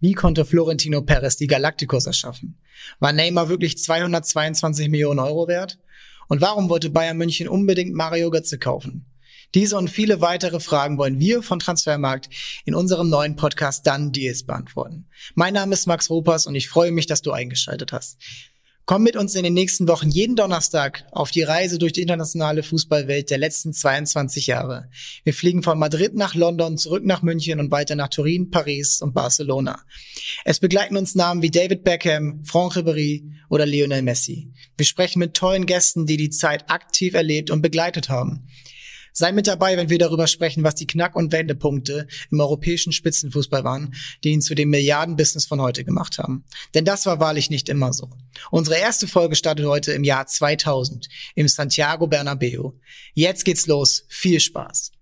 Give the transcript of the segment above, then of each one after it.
Wie konnte Florentino Perez die Galacticos erschaffen? War Neymar wirklich 222 Millionen Euro wert? Und warum wollte Bayern München unbedingt Mario Götze kaufen? Diese und viele weitere Fragen wollen wir von Transfermarkt in unserem neuen Podcast Dann Deals beantworten. Mein Name ist Max Ropers und ich freue mich, dass du eingeschaltet hast. Komm mit uns in den nächsten Wochen jeden Donnerstag auf die Reise durch die internationale Fußballwelt der letzten 22 Jahre. Wir fliegen von Madrid nach London, zurück nach München und weiter nach Turin, Paris und Barcelona. Es begleiten uns Namen wie David Beckham, Franck Ribéry oder Lionel Messi. Wir sprechen mit tollen Gästen, die die Zeit aktiv erlebt und begleitet haben. Sei mit dabei, wenn wir darüber sprechen, was die Knack- und Wendepunkte im europäischen Spitzenfußball waren, die ihn zu dem Milliardenbusiness von heute gemacht haben. Denn das war wahrlich nicht immer so. Unsere erste Folge startet heute im Jahr 2000 im Santiago Bernabeu. Jetzt geht's los. Viel Spaß.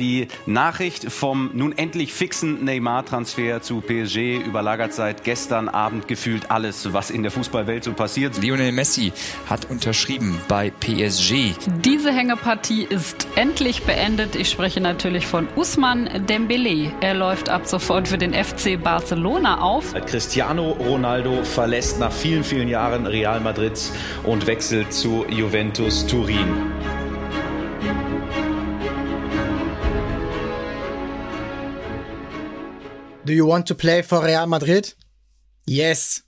Die Nachricht vom nun endlich fixen Neymar-Transfer zu PSG überlagert seit gestern Abend gefühlt alles, was in der Fußballwelt so passiert. Lionel Messi hat unterschrieben bei PSG. Diese Hängepartie ist endlich beendet. Ich spreche natürlich von Usman Dembele. Er läuft ab sofort für den FC Barcelona auf. Cristiano Ronaldo verlässt nach vielen, vielen Jahren Real Madrid und wechselt zu Juventus Turin. Do you want to play for Real Madrid? Yes.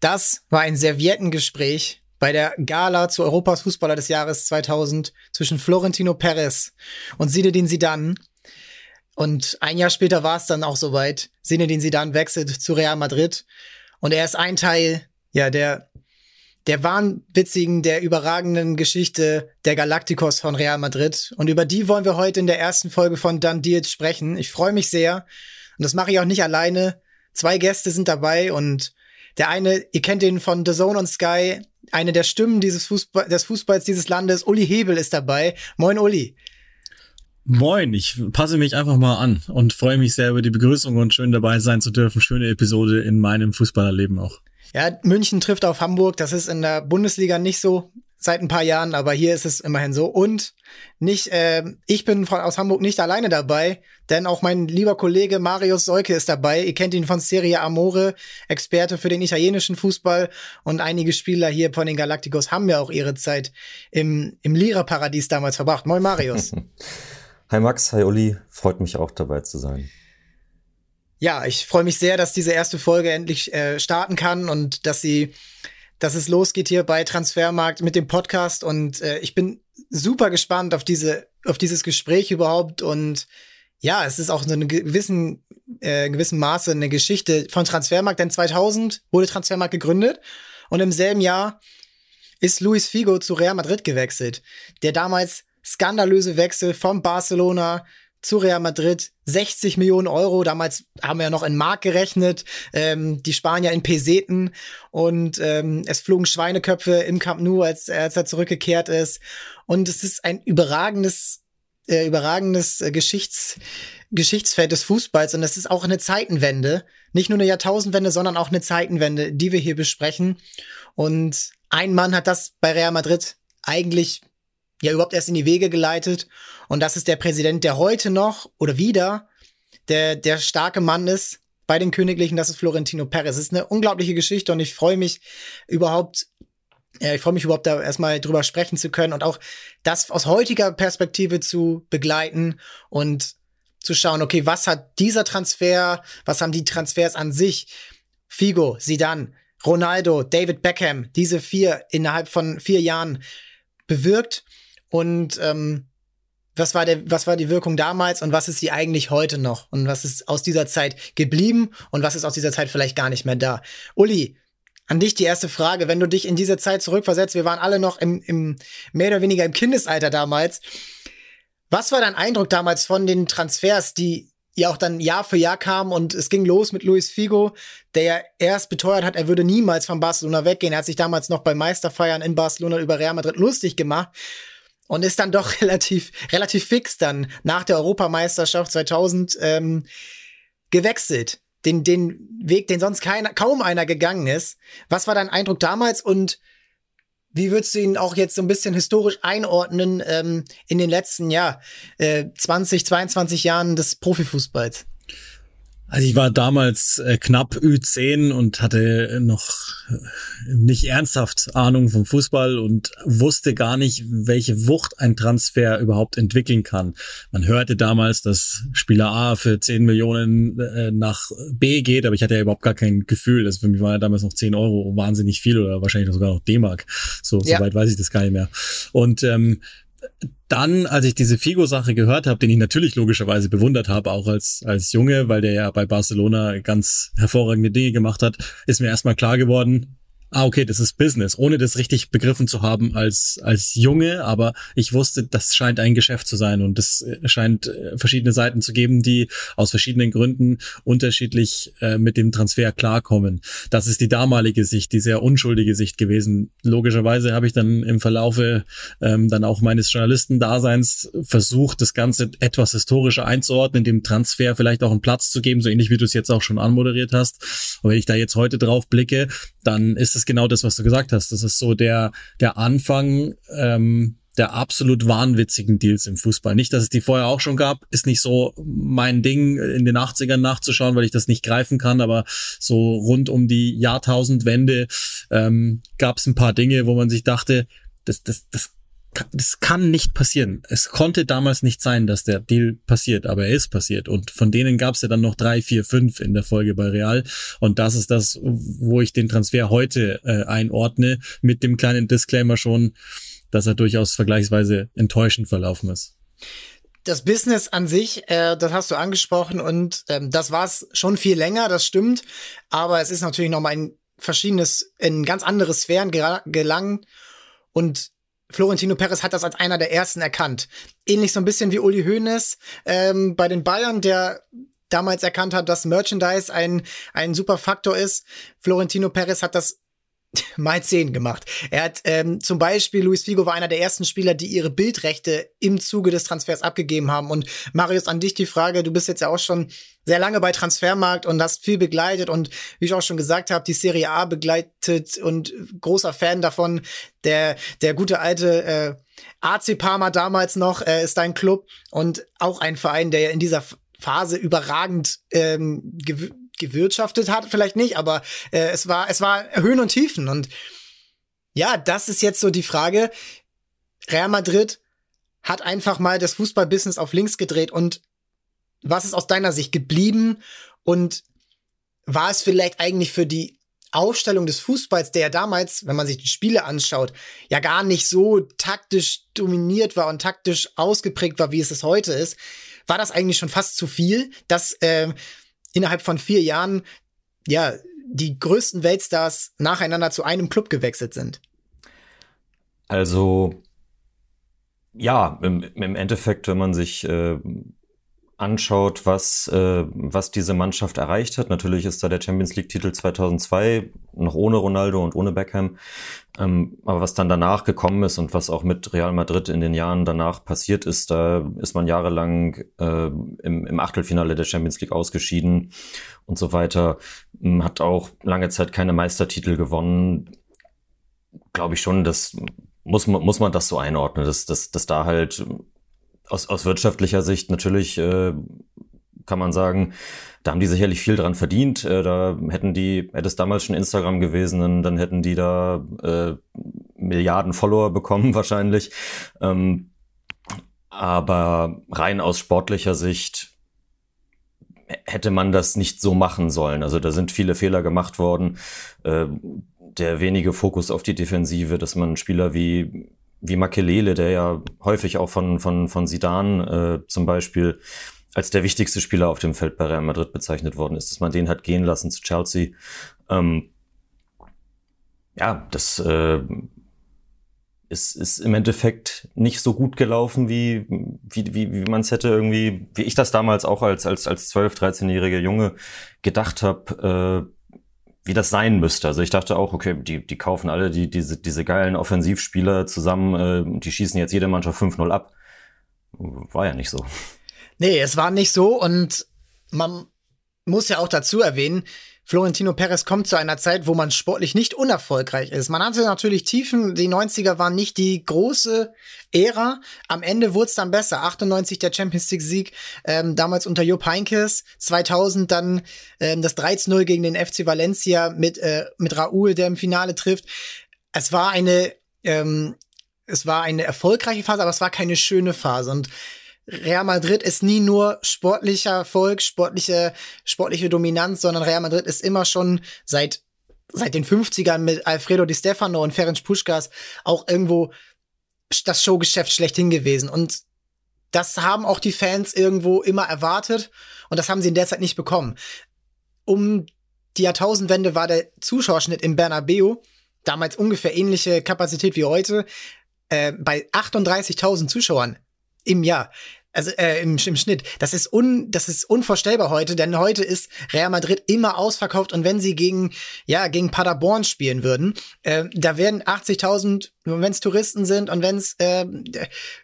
Das war ein Serviettengespräch bei der Gala zu Europas Fußballer des Jahres 2000 zwischen Florentino Perez und Zinedine Zidane. Und ein Jahr später war es dann auch soweit. Zinedine Zidane wechselt zu Real Madrid und er ist ein Teil, ja, der der wahnwitzigen, der überragenden Geschichte der Galacticos von Real Madrid. Und über die wollen wir heute in der ersten Folge von Done Deals sprechen. Ich freue mich sehr, und das mache ich auch nicht alleine. Zwei Gäste sind dabei und der eine, ihr kennt den von The Zone on Sky, eine der Stimmen dieses Fußball, des Fußballs dieses Landes, Uli Hebel ist dabei. Moin Uli. Moin, ich passe mich einfach mal an und freue mich sehr über die Begrüßung und schön dabei sein zu dürfen. Schöne Episode in meinem Fußballerleben auch. Ja, München trifft auf Hamburg. Das ist in der Bundesliga nicht so seit ein paar Jahren, aber hier ist es immerhin so. Und nicht, äh, ich bin von, aus Hamburg nicht alleine dabei, denn auch mein lieber Kollege Marius Seuke ist dabei. Ihr kennt ihn von Serie Amore, Experte für den italienischen Fußball und einige Spieler hier von den Galacticos haben ja auch ihre Zeit im, im Lira-Paradies damals verbracht. Moin Marius. Hi Max, hi Uli, freut mich auch dabei zu sein. Ja, ich freue mich sehr, dass diese erste Folge endlich äh, starten kann und dass sie dass es losgeht hier bei Transfermarkt mit dem Podcast. Und äh, ich bin super gespannt auf diese auf dieses Gespräch überhaupt. Und ja, es ist auch so eine gewissen äh, gewissen Maße eine Geschichte von Transfermarkt, denn 2000 wurde Transfermarkt gegründet. Und im selben Jahr ist Luis Figo zu Real Madrid gewechselt. Der damals skandalöse Wechsel von Barcelona zu Real Madrid. 60 Millionen Euro. Damals haben wir ja noch in Mark gerechnet. Ähm, die Spanier in Peseten. Und ähm, es flogen Schweineköpfe im Camp Nou, als, als er zurückgekehrt ist. Und es ist ein überragendes, äh, überragendes äh, Geschichts, Geschichtsfeld des Fußballs. Und es ist auch eine Zeitenwende. Nicht nur eine Jahrtausendwende, sondern auch eine Zeitenwende, die wir hier besprechen. Und ein Mann hat das bei Real Madrid eigentlich ja überhaupt erst in die Wege geleitet. Und das ist der Präsident, der heute noch oder wieder der, der starke Mann ist bei den Königlichen, das ist Florentino Perez. Es ist eine unglaubliche Geschichte und ich freue mich überhaupt, äh, ich freue mich überhaupt da erstmal drüber sprechen zu können und auch das aus heutiger Perspektive zu begleiten und zu schauen, okay, was hat dieser Transfer, was haben die Transfers an sich, Figo, Sidan, Ronaldo, David Beckham, diese vier innerhalb von vier Jahren bewirkt und ähm, was war der, was war die Wirkung damals und was ist sie eigentlich heute noch? Und was ist aus dieser Zeit geblieben und was ist aus dieser Zeit vielleicht gar nicht mehr da? Uli, an dich die erste Frage. Wenn du dich in diese Zeit zurückversetzt, wir waren alle noch im, im mehr oder weniger im Kindesalter damals. Was war dein Eindruck damals von den Transfers, die ja auch dann Jahr für Jahr kamen und es ging los mit Luis Figo, der ja erst beteuert hat, er würde niemals von Barcelona weggehen. Er hat sich damals noch bei Meisterfeiern in Barcelona über Real Madrid lustig gemacht und ist dann doch relativ, relativ fix dann nach der Europameisterschaft 2000 ähm, gewechselt. Den, den Weg, den sonst keiner, kaum einer gegangen ist. Was war dein Eindruck damals und wie würdest du ihn auch jetzt so ein bisschen historisch einordnen ähm, in den letzten ja, äh, 20, 22 Jahren des Profifußballs? Also ich war damals äh, knapp Ü10 und hatte noch äh, nicht ernsthaft Ahnung vom Fußball und wusste gar nicht, welche Wucht ein Transfer überhaupt entwickeln kann. Man hörte damals, dass Spieler A für 10 Millionen äh, nach B geht, aber ich hatte ja überhaupt gar kein Gefühl. Also für mich war ja damals noch 10 Euro wahnsinnig viel oder wahrscheinlich sogar noch D-Mark. So, ja. so weit weiß ich das gar nicht mehr. Und ähm, dann, als ich diese Figo-Sache gehört habe, den ich natürlich logischerweise bewundert habe, auch als, als Junge, weil der ja bei Barcelona ganz hervorragende Dinge gemacht hat, ist mir erstmal klar geworden, ah, okay, das ist Business, ohne das richtig begriffen zu haben als, als Junge, aber ich wusste, das scheint ein Geschäft zu sein und es scheint äh, verschiedene Seiten zu geben, die aus verschiedenen Gründen unterschiedlich äh, mit dem Transfer klarkommen. Das ist die damalige Sicht, die sehr unschuldige Sicht gewesen. Logischerweise habe ich dann im Verlaufe ähm, dann auch meines Journalistendaseins versucht, das Ganze etwas historischer einzuordnen, dem Transfer vielleicht auch einen Platz zu geben, so ähnlich wie du es jetzt auch schon anmoderiert hast. Und wenn ich da jetzt heute drauf blicke, dann ist es genau das, was du gesagt hast. Das ist so der, der Anfang ähm, der absolut wahnwitzigen Deals im Fußball. Nicht, dass es die vorher auch schon gab, ist nicht so mein Ding, in den 80ern nachzuschauen, weil ich das nicht greifen kann, aber so rund um die Jahrtausendwende ähm, gab es ein paar Dinge, wo man sich dachte, das, das, das das kann nicht passieren. Es konnte damals nicht sein, dass der Deal passiert, aber er ist passiert. Und von denen gab es ja dann noch drei, vier, fünf in der Folge bei Real. Und das ist das, wo ich den Transfer heute äh, einordne, mit dem kleinen Disclaimer schon, dass er durchaus vergleichsweise enttäuschend verlaufen ist. Das Business an sich, äh, das hast du angesprochen und ähm, das war es schon viel länger, das stimmt. Aber es ist natürlich noch mal ein verschiedenes, in ganz andere Sphären gelangen. Und Florentino Perez hat das als einer der ersten erkannt. Ähnlich so ein bisschen wie Uli Hoeneß ähm, bei den Bayern, der damals erkannt hat, dass Merchandise ein, ein super Faktor ist. Florentino Perez hat das mal zehn gemacht. Er hat ähm, zum Beispiel, Luis Figo war einer der ersten Spieler, die ihre Bildrechte im Zuge des Transfers abgegeben haben. Und Marius, an dich die Frage, du bist jetzt ja auch schon sehr lange bei Transfermarkt und hast viel begleitet und wie ich auch schon gesagt habe, die Serie A begleitet und großer Fan davon. Der, der gute alte äh, AC Parma damals noch äh, ist dein Club und auch ein Verein, der ja in dieser Phase überragend ähm, gewirtschaftet hat, vielleicht nicht, aber äh, es war es war Höhen und Tiefen und ja, das ist jetzt so die Frage. Real Madrid hat einfach mal das Fußballbusiness auf links gedreht und was ist aus deiner Sicht geblieben und war es vielleicht eigentlich für die Aufstellung des Fußballs, der ja damals, wenn man sich die Spiele anschaut, ja gar nicht so taktisch dominiert war und taktisch ausgeprägt war, wie es es heute ist, war das eigentlich schon fast zu viel, dass äh, innerhalb von vier Jahren ja die größten Weltstars nacheinander zu einem Club gewechselt sind. Also ja, im, im Endeffekt, wenn man sich äh, anschaut, was, äh, was diese Mannschaft erreicht hat. Natürlich ist da der Champions League-Titel 2002 noch ohne Ronaldo und ohne Beckham. Ähm, aber was dann danach gekommen ist und was auch mit Real Madrid in den Jahren danach passiert ist, da ist man jahrelang äh, im, im Achtelfinale der Champions League ausgeschieden und so weiter. Ähm, hat auch lange Zeit keine Meistertitel gewonnen. Glaube ich schon, dass muss man, muss man das so einordnen, dass, dass, dass da halt aus, aus wirtschaftlicher Sicht natürlich äh, kann man sagen, da haben die sicherlich viel dran verdient. Äh, da hätten die, hätte es damals schon Instagram gewesen, dann hätten die da äh, Milliarden Follower bekommen wahrscheinlich. Ähm, aber rein aus sportlicher Sicht hätte man das nicht so machen sollen. Also da sind viele Fehler gemacht worden. Äh, der wenige Fokus auf die Defensive, dass man Spieler wie wie Makelele, der ja häufig auch von, von, von Sidan äh, zum Beispiel als der wichtigste Spieler auf dem Feld bei Real Madrid bezeichnet worden ist, dass man den hat gehen lassen zu Chelsea. Ähm, ja, das äh, ist, ist im Endeffekt nicht so gut gelaufen, wie, wie, wie, wie man es hätte irgendwie, wie ich das damals auch als, als, als 12-, 13-jähriger Junge gedacht habe. Äh, wie das sein müsste. Also ich dachte auch, okay, die, die kaufen alle die, diese, diese geilen Offensivspieler zusammen, äh, die schießen jetzt jede Mannschaft 5-0 ab. War ja nicht so. Nee, es war nicht so und man muss ja auch dazu erwähnen, Florentino Perez kommt zu einer Zeit, wo man sportlich nicht unerfolgreich ist. Man hatte natürlich Tiefen, die 90er waren nicht die große Ära. Am Ende wurde es dann besser. 98 der Champions League Sieg, ähm, damals unter Jupp Heynckes. 2000 dann ähm, das 13-0 gegen den FC Valencia mit, äh, mit Raúl, der im Finale trifft. Es war eine, ähm, es war eine erfolgreiche Phase, aber es war keine schöne Phase. Und Real Madrid ist nie nur sportlicher Erfolg, sportliche, sportliche Dominanz, sondern Real Madrid ist immer schon seit, seit den 50ern mit Alfredo Di Stefano und Ferenc Puskas auch irgendwo das Showgeschäft schlechthin gewesen. Und das haben auch die Fans irgendwo immer erwartet und das haben sie in der Zeit nicht bekommen. Um die Jahrtausendwende war der Zuschauerschnitt im Bernabeu damals ungefähr ähnliche Kapazität wie heute äh, bei 38.000 Zuschauern im Jahr. Also äh, im, im Schnitt. Das ist un, das ist unvorstellbar heute, denn heute ist Real Madrid immer ausverkauft und wenn sie gegen ja gegen Paderborn spielen würden, äh, da werden 80.000, wenn es Touristen sind und wenn es äh,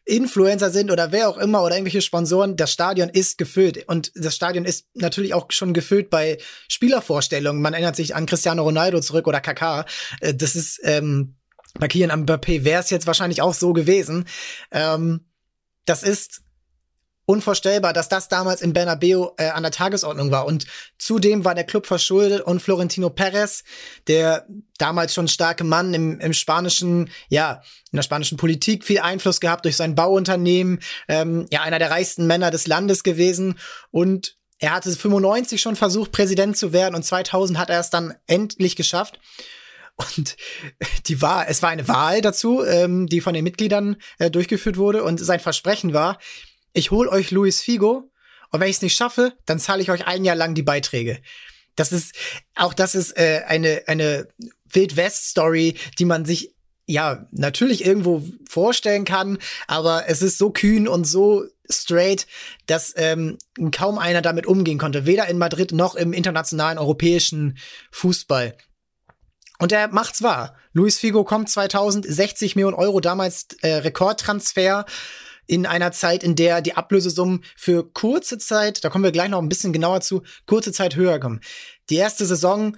Influencer sind oder wer auch immer oder irgendwelche Sponsoren, das Stadion ist gefüllt und das Stadion ist natürlich auch schon gefüllt bei Spielervorstellungen. Man erinnert sich an Cristiano Ronaldo zurück oder Kaká. Äh, das ist ähm, bei Kian Mbappé wäre es jetzt wahrscheinlich auch so gewesen. Ähm, das ist unvorstellbar, dass das damals in Bernabeu äh, an der Tagesordnung war. Und zudem war der Club verschuldet und Florentino Perez, der damals schon starke Mann im, im spanischen, ja, in der spanischen Politik viel Einfluss gehabt durch sein Bauunternehmen, ähm, ja, einer der reichsten Männer des Landes gewesen und er hatte 95 schon versucht, Präsident zu werden und 2000 hat er es dann endlich geschafft. Und die war, es war eine Wahl dazu, ähm, die von den Mitgliedern äh, durchgeführt wurde. Und sein Versprechen war, ich hol euch Luis Figo und wenn ich es nicht schaffe, dann zahle ich euch ein Jahr lang die Beiträge. Das ist, auch das ist äh, eine, eine Wild-West-Story, die man sich ja natürlich irgendwo vorstellen kann, aber es ist so kühn und so straight, dass ähm, kaum einer damit umgehen konnte, weder in Madrid noch im internationalen europäischen Fußball. Und er macht's wahr. Luis Figo kommt 2060 Millionen Euro, damals äh, Rekordtransfer in einer Zeit, in der die Ablösesummen für kurze Zeit, da kommen wir gleich noch ein bisschen genauer zu, kurze Zeit höher kommen. Die erste Saison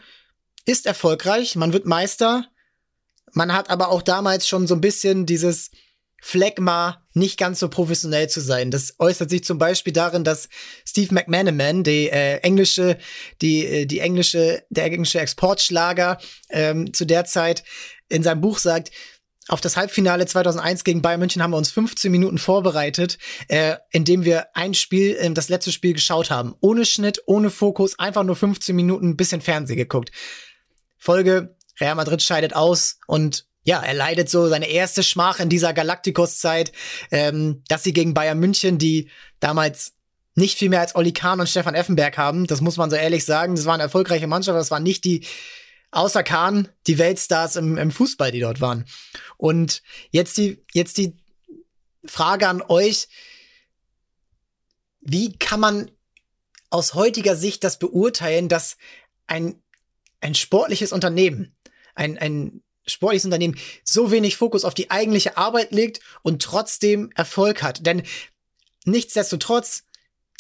ist erfolgreich, man wird Meister, man hat aber auch damals schon so ein bisschen dieses Phlegma, nicht ganz so professionell zu sein. Das äußert sich zum Beispiel darin, dass Steve McManaman, die äh, englische, die, äh, die englische, der englische Exportschlager ähm, zu der Zeit in seinem Buch sagt, auf das Halbfinale 2001 gegen Bayern München haben wir uns 15 Minuten vorbereitet, äh, indem wir ein Spiel, äh, das letzte Spiel geschaut haben. Ohne Schnitt, ohne Fokus, einfach nur 15 Minuten ein bisschen Fernsehen geguckt. Folge, Real Madrid scheidet aus und ja, er leidet so seine erste Schmach in dieser Galacticos-Zeit, ähm, dass sie gegen Bayern München, die damals nicht viel mehr als Oli Kahn und Stefan Effenberg haben, das muss man so ehrlich sagen. Das war eine erfolgreiche Mannschaft, das waren nicht die, außer Kahn, die Weltstars im, im Fußball, die dort waren. Und jetzt die, jetzt die Frage an euch. Wie kann man aus heutiger Sicht das beurteilen, dass ein, ein sportliches Unternehmen, ein, ein sportliches Unternehmen so wenig Fokus auf die eigentliche Arbeit legt und trotzdem Erfolg hat. Denn nichtsdestotrotz,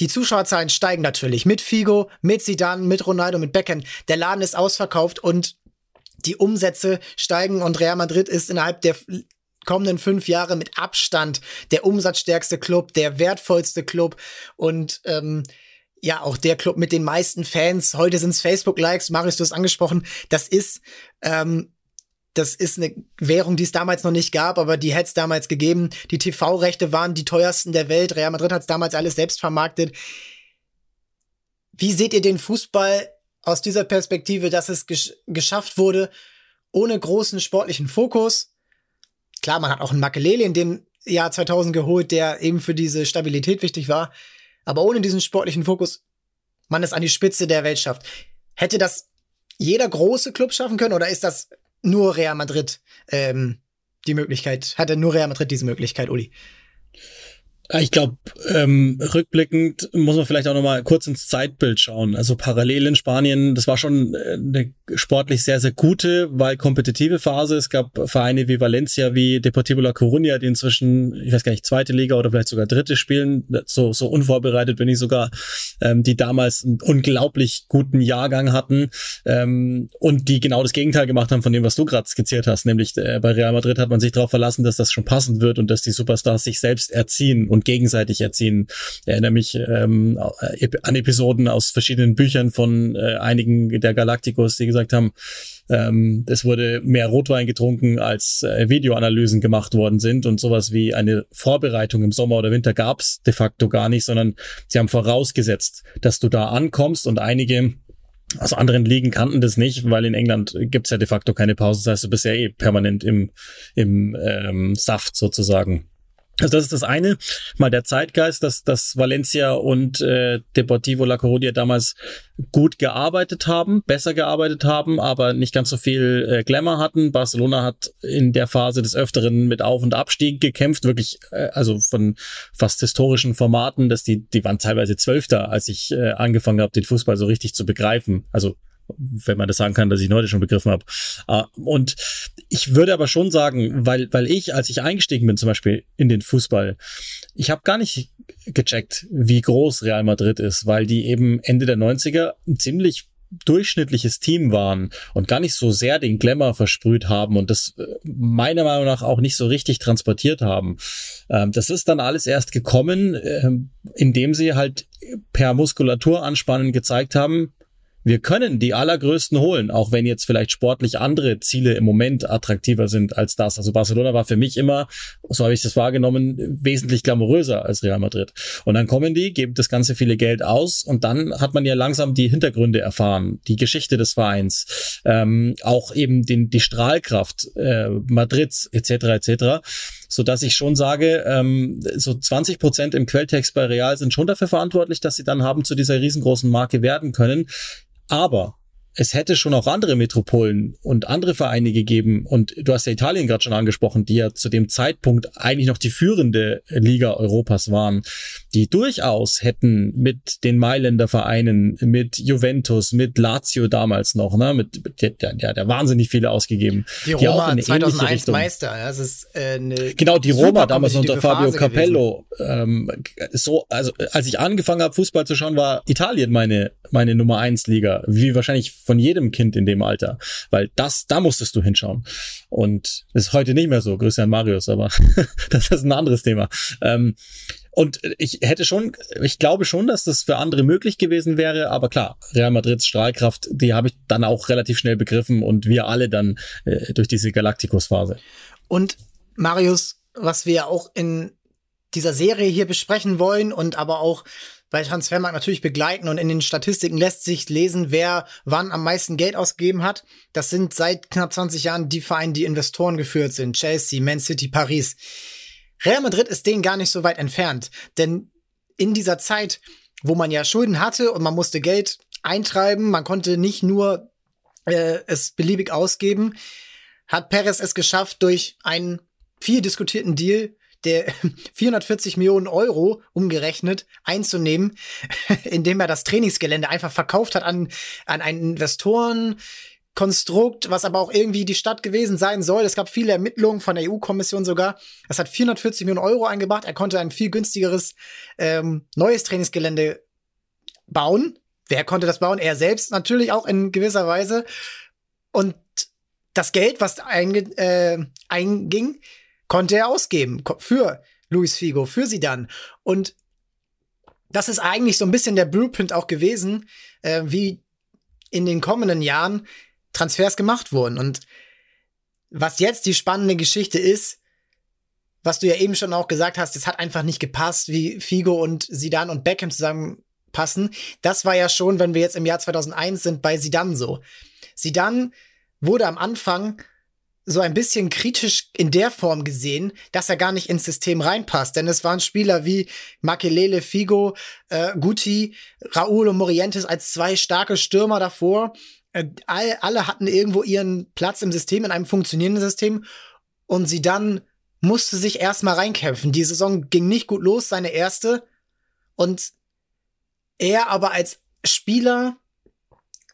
die Zuschauerzahlen steigen natürlich mit Figo, mit Zidane, mit Ronaldo, mit Beckham. Der Laden ist ausverkauft und die Umsätze steigen und Real Madrid ist innerhalb der kommenden fünf Jahre mit Abstand der umsatzstärkste Club, der wertvollste Club und ähm, ja auch der Club mit den meisten Fans. Heute sind es Facebook-Likes, Marius, du hast angesprochen. Das ist ähm, das ist eine Währung, die es damals noch nicht gab, aber die hätte es damals gegeben. Die TV-Rechte waren die teuersten der Welt. Real Madrid hat es damals alles selbst vermarktet. Wie seht ihr den Fußball aus dieser Perspektive, dass es gesch geschafft wurde, ohne großen sportlichen Fokus? Klar, man hat auch einen Makelele in dem Jahr 2000 geholt, der eben für diese Stabilität wichtig war. Aber ohne diesen sportlichen Fokus, man es an die Spitze der Welt schafft. Hätte das jeder große Club schaffen können oder ist das nur Real Madrid ähm, die Möglichkeit, hatte nur Real Madrid diese Möglichkeit, Uli? Ich glaube, ähm, rückblickend muss man vielleicht auch noch mal kurz ins Zeitbild schauen. Also parallel in Spanien, das war schon äh, eine sportlich sehr, sehr gute, weil kompetitive Phase. Es gab Vereine wie Valencia, wie Deportivo La Coruña, die inzwischen, ich weiß gar nicht, zweite Liga oder vielleicht sogar dritte spielen. So, so unvorbereitet bin ich sogar, ähm, die damals einen unglaublich guten Jahrgang hatten ähm, und die genau das Gegenteil gemacht haben von dem, was du gerade skizziert hast. Nämlich äh, bei Real Madrid hat man sich darauf verlassen, dass das schon passend wird und dass die Superstars sich selbst erziehen und gegenseitig erziehen. Ich erinnere mich ähm, an Episoden aus verschiedenen Büchern von äh, einigen der Galacticos, die gesagt haben, ähm, es wurde mehr Rotwein getrunken, als äh, Videoanalysen gemacht worden sind und sowas wie eine Vorbereitung im Sommer oder Winter gab's de facto gar nicht, sondern sie haben vorausgesetzt, dass du da ankommst und einige aus anderen Ligen kannten das nicht, weil in England gibt's ja de facto keine Pause. Das heißt, du bist ja eh permanent im, im ähm, Saft sozusagen. Also das ist das eine, mal der Zeitgeist, dass, dass Valencia und äh, Deportivo La Coruña damals gut gearbeitet haben, besser gearbeitet haben, aber nicht ganz so viel äh, Glamour hatten. Barcelona hat in der Phase des Öfteren mit Auf- und Abstieg gekämpft, wirklich, äh, also von fast historischen Formaten, dass die, die waren teilweise Zwölfter, als ich äh, angefangen habe, den Fußball so richtig zu begreifen. Also wenn man das sagen kann, dass ich ihn heute schon begriffen habe. Ah, und ich würde aber schon sagen, weil, weil ich, als ich eingestiegen bin, zum Beispiel in den Fußball, ich habe gar nicht gecheckt, wie groß Real Madrid ist, weil die eben Ende der 90er ein ziemlich durchschnittliches Team waren und gar nicht so sehr den Glamour versprüht haben und das äh, meiner Meinung nach auch nicht so richtig transportiert haben. Ähm, das ist dann alles erst gekommen, ähm, indem sie halt per Muskulatur anspannen gezeigt haben, wir können die allergrößten holen, auch wenn jetzt vielleicht sportlich andere Ziele im Moment attraktiver sind als das. Also Barcelona war für mich immer, so habe ich das wahrgenommen, wesentlich glamouröser als Real Madrid. Und dann kommen die, geben das ganze viele Geld aus und dann hat man ja langsam die Hintergründe erfahren, die Geschichte des Vereins, ähm, auch eben den, die Strahlkraft äh, Madrids etc. etc so dass ich schon sage, ähm, so 20 Prozent im Quelltext bei Real sind schon dafür verantwortlich, dass sie dann haben zu dieser riesengroßen Marke werden können. Aber es hätte schon auch andere Metropolen und andere Vereine gegeben. Und du hast ja Italien gerade schon angesprochen, die ja zu dem Zeitpunkt eigentlich noch die führende Liga Europas waren, die durchaus hätten mit den Mailänder Vereinen, mit Juventus, mit Lazio damals noch, ne, mit, mit der, der, der wahnsinnig viele ausgegeben. Die Roma die 2001 Meister, ja, das ist äh, eine Genau, die Roma damals unter Fabio Phase Capello. Ähm, so, also als ich angefangen habe, Fußball zu schauen, war Italien meine, meine Nummer eins Liga. Wie wahrscheinlich von jedem Kind in dem Alter. Weil das, da musstest du hinschauen. Und ist heute nicht mehr so, Grüße an Marius, aber das ist ein anderes Thema. Ähm, und ich hätte schon, ich glaube schon, dass das für andere möglich gewesen wäre, aber klar, Real Madrids Strahlkraft, die habe ich dann auch relativ schnell begriffen und wir alle dann äh, durch diese Galacticos-Phase. Und Marius, was wir auch in dieser Serie hier besprechen wollen und aber auch bei Transfermarkt natürlich begleiten und in den Statistiken lässt sich lesen, wer wann am meisten Geld ausgegeben hat. Das sind seit knapp 20 Jahren die Vereine, die Investoren geführt sind. Chelsea, Man City, Paris. Real Madrid ist denen gar nicht so weit entfernt, denn in dieser Zeit, wo man ja Schulden hatte und man musste Geld eintreiben, man konnte nicht nur äh, es beliebig ausgeben, hat Perez es geschafft, durch einen viel diskutierten Deal der 440 Millionen Euro umgerechnet einzunehmen, indem er das Trainingsgelände einfach verkauft hat an, an einen Investoren. Konstrukt, was aber auch irgendwie die Stadt gewesen sein soll. Es gab viele Ermittlungen von der EU-Kommission sogar. Es hat 440 Millionen Euro eingebracht. Er konnte ein viel günstigeres ähm, neues Trainingsgelände bauen. Wer konnte das bauen? Er selbst natürlich auch in gewisser Weise. Und das Geld, was einge äh, einging, konnte er ausgeben für Luis Figo, für sie dann. Und das ist eigentlich so ein bisschen der Blueprint auch gewesen, äh, wie in den kommenden Jahren Transfers gemacht wurden. Und was jetzt die spannende Geschichte ist, was du ja eben schon auch gesagt hast, es hat einfach nicht gepasst, wie Figo und Sidan und Beckham zusammenpassen. Das war ja schon, wenn wir jetzt im Jahr 2001 sind, bei Sidan so. Sidan wurde am Anfang so ein bisschen kritisch in der Form gesehen, dass er gar nicht ins System reinpasst. Denn es waren Spieler wie Makelele, Figo, äh, Guti, Raúl und Morientes als zwei starke Stürmer davor. Äh, all, alle hatten irgendwo ihren Platz im System, in einem funktionierenden System. Und sie dann musste sich erstmal reinkämpfen. Die Saison ging nicht gut los, seine erste. Und er aber als Spieler,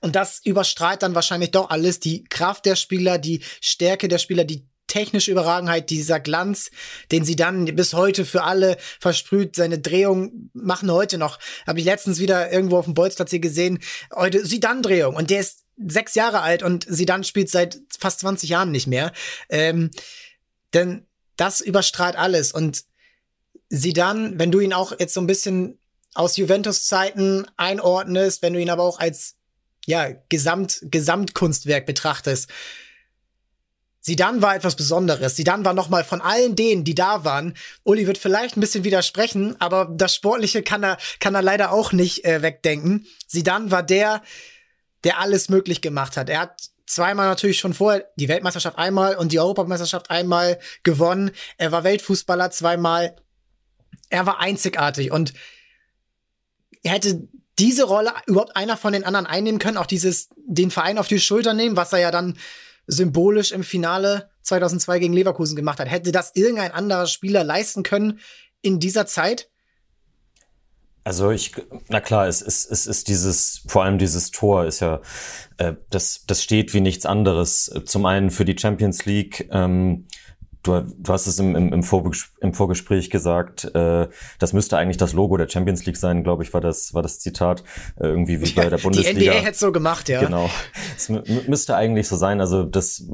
und das überstrahlt dann wahrscheinlich doch alles, die Kraft der Spieler, die Stärke der Spieler, die technische Überragenheit, dieser Glanz, den sie dann bis heute für alle versprüht. Seine Drehung machen heute noch. Habe ich letztens wieder irgendwo auf dem Bolzplatz hier gesehen. Heute sie dann Drehung und der ist sechs Jahre alt und sie dann spielt seit fast 20 Jahren nicht mehr. Ähm, denn das überstrahlt alles und sie dann, wenn du ihn auch jetzt so ein bisschen aus Juventus-Zeiten einordnest, wenn du ihn aber auch als ja, Gesamt, Gesamtkunstwerk betrachtest. Sidan war etwas Besonderes. Sidan war nochmal von allen denen, die da waren. Uli wird vielleicht ein bisschen widersprechen, aber das Sportliche kann er, kann er leider auch nicht äh, wegdenken. Sidan war der, der alles möglich gemacht hat. Er hat zweimal natürlich schon vorher die Weltmeisterschaft einmal und die Europameisterschaft einmal gewonnen. Er war Weltfußballer zweimal. Er war einzigartig und er hätte diese Rolle überhaupt einer von den anderen einnehmen können, auch dieses, den Verein auf die Schulter nehmen, was er ja dann symbolisch im Finale 2002 gegen Leverkusen gemacht hat. Hätte das irgendein anderer Spieler leisten können in dieser Zeit? Also ich, na klar, es ist, es ist dieses, vor allem dieses Tor ist ja, äh, das, das steht wie nichts anderes. Zum einen für die Champions League, ähm, du, du hast es im, im, im, Vorgespräch, im Vorgespräch gesagt, äh, das müsste eigentlich das Logo der Champions League sein, glaube ich, war das, war das Zitat, äh, irgendwie wie bei der Bundesliga. Die NBA hätte so gemacht, ja. Genau. Es müsste eigentlich so sein, also das,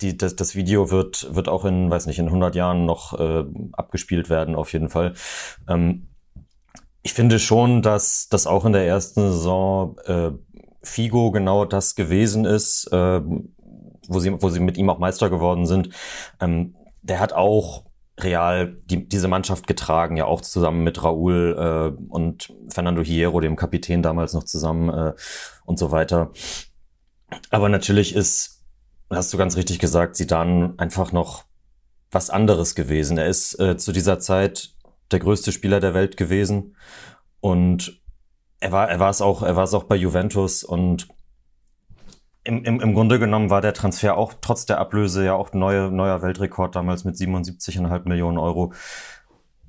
die, das, das Video wird, wird auch in, weiß nicht, in 100 Jahren noch äh, abgespielt werden, auf jeden Fall. Ähm, ich finde schon, dass das auch in der ersten Saison äh, Figo genau das gewesen ist, äh, wo sie, wo sie mit ihm auch Meister geworden sind, ähm, der hat auch real die, diese Mannschaft getragen, ja auch zusammen mit Raúl äh, und Fernando Hierro, dem Kapitän damals noch zusammen äh, und so weiter. Aber natürlich ist, hast du ganz richtig gesagt, sie dann einfach noch was anderes gewesen. Er ist äh, zu dieser Zeit der größte Spieler der Welt gewesen und er war, er war es auch, er war es auch bei Juventus und im, im, Im Grunde genommen war der Transfer auch trotz der Ablöse ja auch neue, neuer Weltrekord damals mit 77,5 Millionen Euro.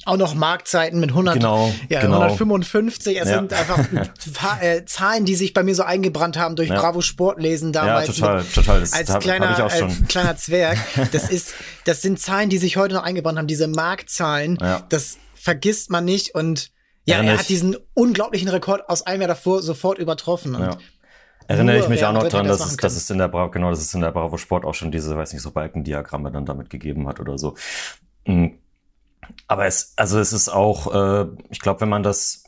Auch noch Marktzeiten mit 100, genau, ja, genau. 155. Es ja. sind einfach äh, Zahlen, die sich bei mir so eingebrannt haben durch ja. Bravo Sportlesen damals. Ja, total, mit, total. Das als hab, kleiner, hab äh, kleiner Zwerg. Das ist, das sind Zahlen, die sich heute noch eingebrannt haben. Diese Marktzahlen, ja. das vergisst man nicht und ja, er hat diesen unglaublichen Rekord aus einem Jahr davor sofort übertroffen. Und ja. Erinnere ich mich auch noch dran, dass es, dass es in der Bravo, genau, dass es in der Bravo Sport auch schon diese, weiß nicht, so Balkendiagramme dann damit gegeben hat oder so. Mhm. Aber es, also es ist auch, äh, ich glaube, wenn man das,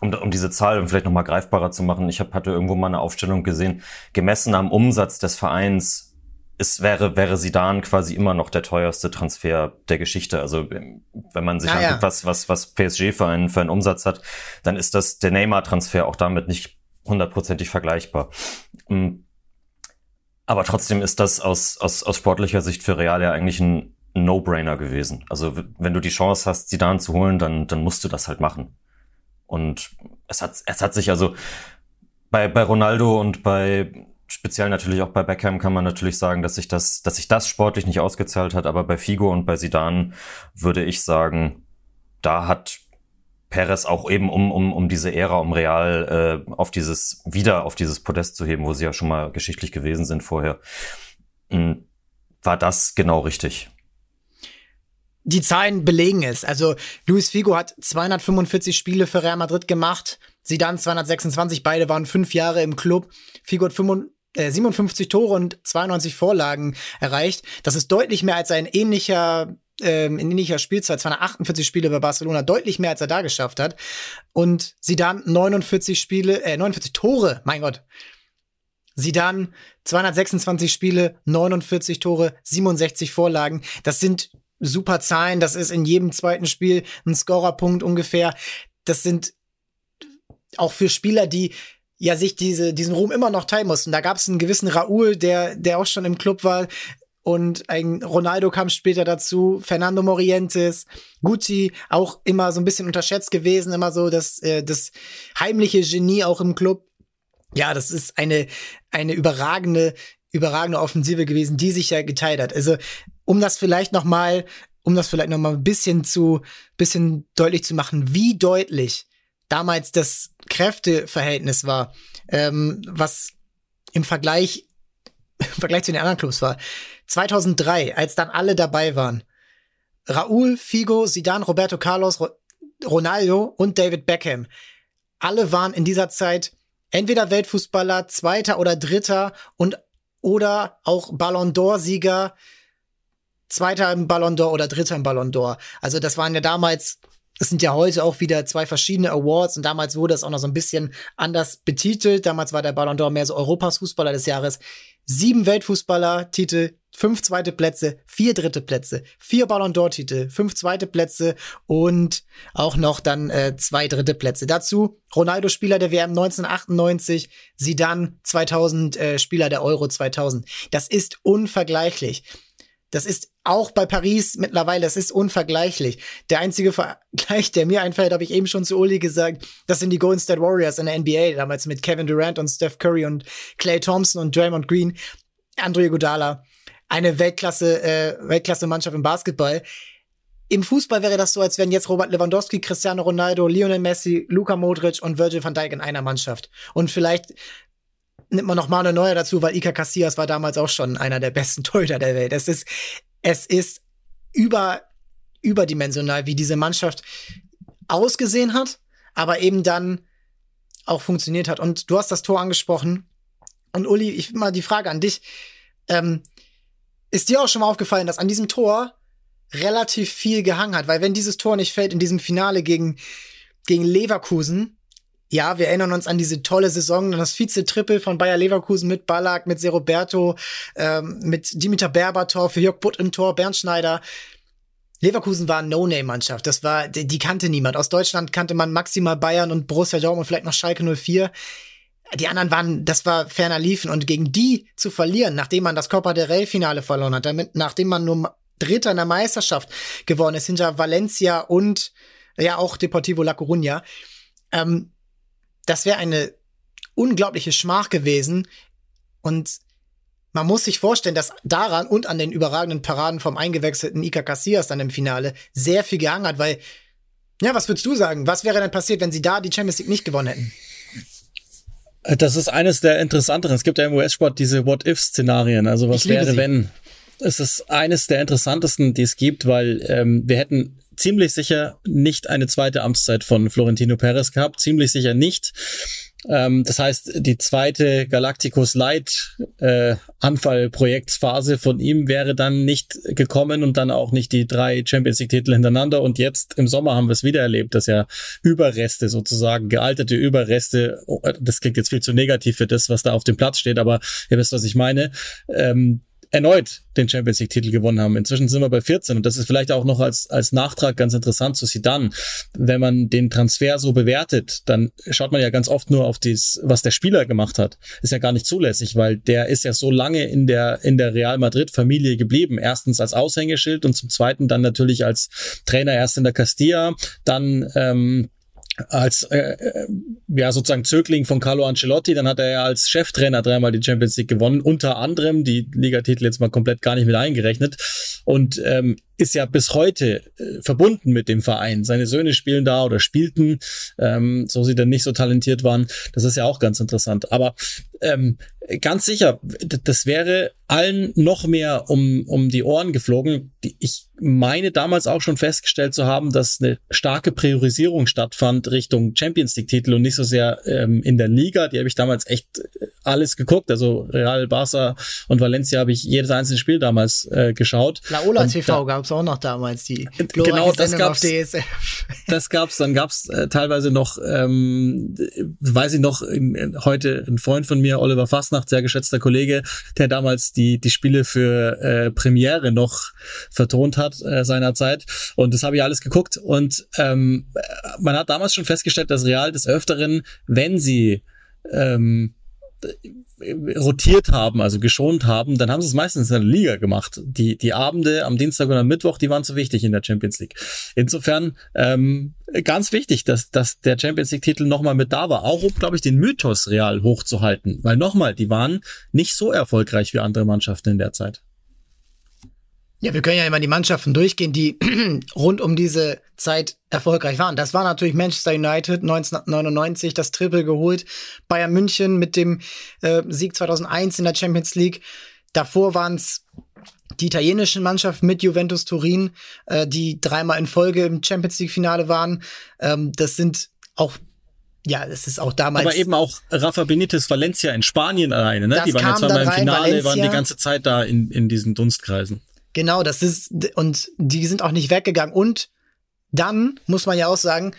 um, um diese Zahl vielleicht nochmal greifbarer zu machen, ich hab, hatte irgendwo mal eine Aufstellung gesehen, gemessen am Umsatz des Vereins es wäre, wäre Sidan quasi immer noch der teuerste Transfer der Geschichte. Also wenn man sich ah, anguckt, ja. was, was, was PSG für einen, für einen Umsatz hat, dann ist das der Neymar-Transfer auch damit nicht hundertprozentig vergleichbar. Mm. Aber trotzdem ist das aus, aus, aus sportlicher Sicht für Real ja eigentlich ein No-Brainer gewesen. Also wenn du die Chance hast, Zidane zu holen, dann, dann musst du das halt machen. Und es hat, es hat sich also bei, bei Ronaldo und bei speziell natürlich auch bei Beckham kann man natürlich sagen, dass sich das, dass sich das sportlich nicht ausgezahlt hat, aber bei Figo und bei Zidane würde ich sagen, da hat Perez auch eben um, um, um diese Ära, um Real äh, auf dieses, wieder auf dieses Podest zu heben, wo sie ja schon mal geschichtlich gewesen sind vorher, hm, war das genau richtig. Die Zahlen belegen es. Also Luis Figo hat 245 Spiele für Real Madrid gemacht, sie dann 226, beide waren fünf Jahre im Club. Figo hat 57 äh, Tore und 92 Vorlagen erreicht. Das ist deutlich mehr als ein ähnlicher ähm, in ähnlicher Spielzeit, 248 Spiele bei Barcelona, deutlich mehr als er da geschafft hat. Und sie dann 49 Spiele, äh, 49 Tore, mein Gott. Sie dann 226 Spiele, 49 Tore, 67 Vorlagen. Das sind super Zahlen. Das ist in jedem zweiten Spiel ein Scorerpunkt ungefähr. Das sind auch für Spieler, die ja sich diese, diesen Ruhm immer noch teilen mussten. Da gab es einen gewissen Raúl, der, der auch schon im Club war, und ein Ronaldo kam später dazu, Fernando Morientes, Gucci, auch immer so ein bisschen unterschätzt gewesen, immer so das, äh, das heimliche Genie auch im Club. Ja, das ist eine, eine überragende, überragende Offensive gewesen, die sich ja geteilt hat. Also um das vielleicht noch mal, um das vielleicht noch mal ein bisschen zu, bisschen deutlich zu machen, wie deutlich damals das Kräfteverhältnis war, ähm, was im Vergleich, im Vergleich zu den anderen Clubs war. 2003, als dann alle dabei waren. Raúl, Figo, Zidane, Roberto Carlos, Ronaldo und David Beckham. Alle waren in dieser Zeit entweder Weltfußballer, Zweiter oder Dritter und oder auch Ballon d'Or-Sieger, Zweiter im Ballon d'Or oder Dritter im Ballon d'Or. Also das waren ja damals, es sind ja heute auch wieder zwei verschiedene Awards und damals wurde es auch noch so ein bisschen anders betitelt. Damals war der Ballon d'Or mehr so Europas Fußballer des Jahres. Sieben Weltfußballer-Titel, fünf zweite Plätze, vier dritte Plätze, vier Ballon d'Or-Titel, fünf zweite Plätze und auch noch dann äh, zwei dritte Plätze. Dazu Ronaldo Spieler der WM 1998, Zidane 2000 äh, Spieler der Euro 2000. Das ist unvergleichlich. Das ist auch bei Paris mittlerweile, das ist unvergleichlich. Der einzige Vergleich, der mir einfällt, habe ich eben schon zu Uli gesagt, das sind die Golden State Warriors in der NBA, damals mit Kevin Durant und Steph Curry und Clay Thompson und Draymond Green, Andre Godala eine Weltklasse, äh, Weltklasse-Mannschaft im Basketball. Im Fußball wäre das so, als wären jetzt Robert Lewandowski, Cristiano Ronaldo, Lionel Messi, Luka Modric und Virgil van Dijk in einer Mannschaft. Und vielleicht nimmt man noch mal eine neue dazu, weil Iker Casillas war damals auch schon einer der besten Torhüter der Welt. Es ist, es ist über, überdimensional, wie diese Mannschaft ausgesehen hat, aber eben dann auch funktioniert hat. Und du hast das Tor angesprochen. Und Uli, ich mal die Frage an dich. Ähm, ist dir auch schon mal aufgefallen, dass an diesem Tor relativ viel gehangen hat? Weil wenn dieses Tor nicht fällt in diesem Finale gegen, gegen Leverkusen, ja, wir erinnern uns an diese tolle Saison, an das Vize-Triple von Bayer Leverkusen mit Ballack, mit Seroberto, ähm, mit Dimitar Berbatov, für Jörg Butt im Tor, Bernd Schneider. Leverkusen war eine No-Name-Mannschaft. Das war, die, die, kannte niemand. Aus Deutschland kannte man maximal Bayern und Borussia Dortmund und vielleicht noch Schalke 04 die anderen waren, das war ferner liefen und gegen die zu verlieren, nachdem man das Copa del Rey Finale verloren hat, damit, nachdem man nur Dritter in der Meisterschaft geworden ist, hinter Valencia und ja auch Deportivo La Coruña, ähm, das wäre eine unglaubliche Schmach gewesen und man muss sich vorstellen, dass daran und an den überragenden Paraden vom eingewechselten Iker Casillas dann im Finale sehr viel gehangen hat, weil, ja, was würdest du sagen? Was wäre denn passiert, wenn sie da die Champions League nicht gewonnen hätten? Das ist eines der interessanteren. Es gibt ja im US-Sport diese What-If-Szenarien. Also was wäre, sie. wenn? Es ist eines der interessantesten, die es gibt, weil ähm, wir hätten ziemlich sicher nicht eine zweite Amtszeit von Florentino Perez gehabt. Ziemlich sicher nicht. Ähm, das heißt, die zweite Galacticos Light äh, Anfallprojektsphase von ihm wäre dann nicht gekommen und dann auch nicht die drei Champions League Titel hintereinander. Und jetzt im Sommer haben wir es wieder erlebt, dass ja Überreste sozusagen, gealterte Überreste, oh, das klingt jetzt viel zu negativ für das, was da auf dem Platz steht, aber ihr wisst, was ich meine, ähm, erneut den Champions League Titel gewonnen haben. Inzwischen sind wir bei 14 und das ist vielleicht auch noch als, als Nachtrag ganz interessant zu Zidane. Wenn man den Transfer so bewertet, dann schaut man ja ganz oft nur auf dies, was der Spieler gemacht hat. Ist ja gar nicht zulässig, weil der ist ja so lange in der, in der Real Madrid Familie geblieben. Erstens als Aushängeschild und zum zweiten dann natürlich als Trainer erst in der Castilla, dann, ähm, als äh, äh, ja sozusagen Zögling von Carlo Ancelotti, dann hat er ja als Cheftrainer dreimal die Champions League gewonnen, unter anderem die Ligatitel jetzt mal komplett gar nicht mit eingerechnet und ähm, ist ja bis heute äh, verbunden mit dem Verein. Seine Söhne spielen da oder spielten, ähm, so sie dann nicht so talentiert waren. Das ist ja auch ganz interessant. Aber ähm, ganz sicher, das wäre allen noch mehr um, um die Ohren geflogen. Ich meine damals auch schon festgestellt zu haben, dass eine starke Priorisierung stattfand Richtung Champions League Titel und nicht so sehr ähm, in der Liga. Die habe ich damals echt äh, alles geguckt. Also Real, Barca und Valencia habe ich jedes einzelne Spiel damals äh, geschaut. Laola TV gab es auch noch damals, die genau, das gab's, DSF. Das gab's, dann gab's äh, teilweise noch, ähm, weiß ich noch, in, heute ein Freund von mir, Oliver Fastnacht, sehr geschätzter Kollege, der damals die, die Spiele für äh, Premiere noch vertont hat äh, seinerzeit. Und das habe ich alles geguckt. Und ähm, man hat damals schon festgestellt, dass Real des Öfteren, wenn sie ähm, rotiert haben, also geschont haben, dann haben sie es meistens in der Liga gemacht. Die, die Abende am Dienstag und am Mittwoch, die waren zu wichtig in der Champions League. Insofern ähm, ganz wichtig, dass, dass der Champions League-Titel nochmal mit da war, auch um, glaube ich, den Mythos real hochzuhalten. Weil nochmal, die waren nicht so erfolgreich wie andere Mannschaften in der Zeit. Ja, wir können ja immer die Mannschaften durchgehen, die rund um diese Zeit erfolgreich waren. Das war natürlich Manchester United 1999, das Triple geholt. Bayern München mit dem äh, Sieg 2001 in der Champions League. Davor waren es die italienischen Mannschaften mit Juventus Turin, äh, die dreimal in Folge im Champions League Finale waren. Ähm, das sind auch ja, es ist auch damals. Aber eben auch Rafa Benitez Valencia in Spanien alleine, ne? Die waren ja zweimal im Finale, Valencia. waren die ganze Zeit da in, in diesen Dunstkreisen. Genau, das ist, und die sind auch nicht weggegangen. Und dann muss man ja auch sagen,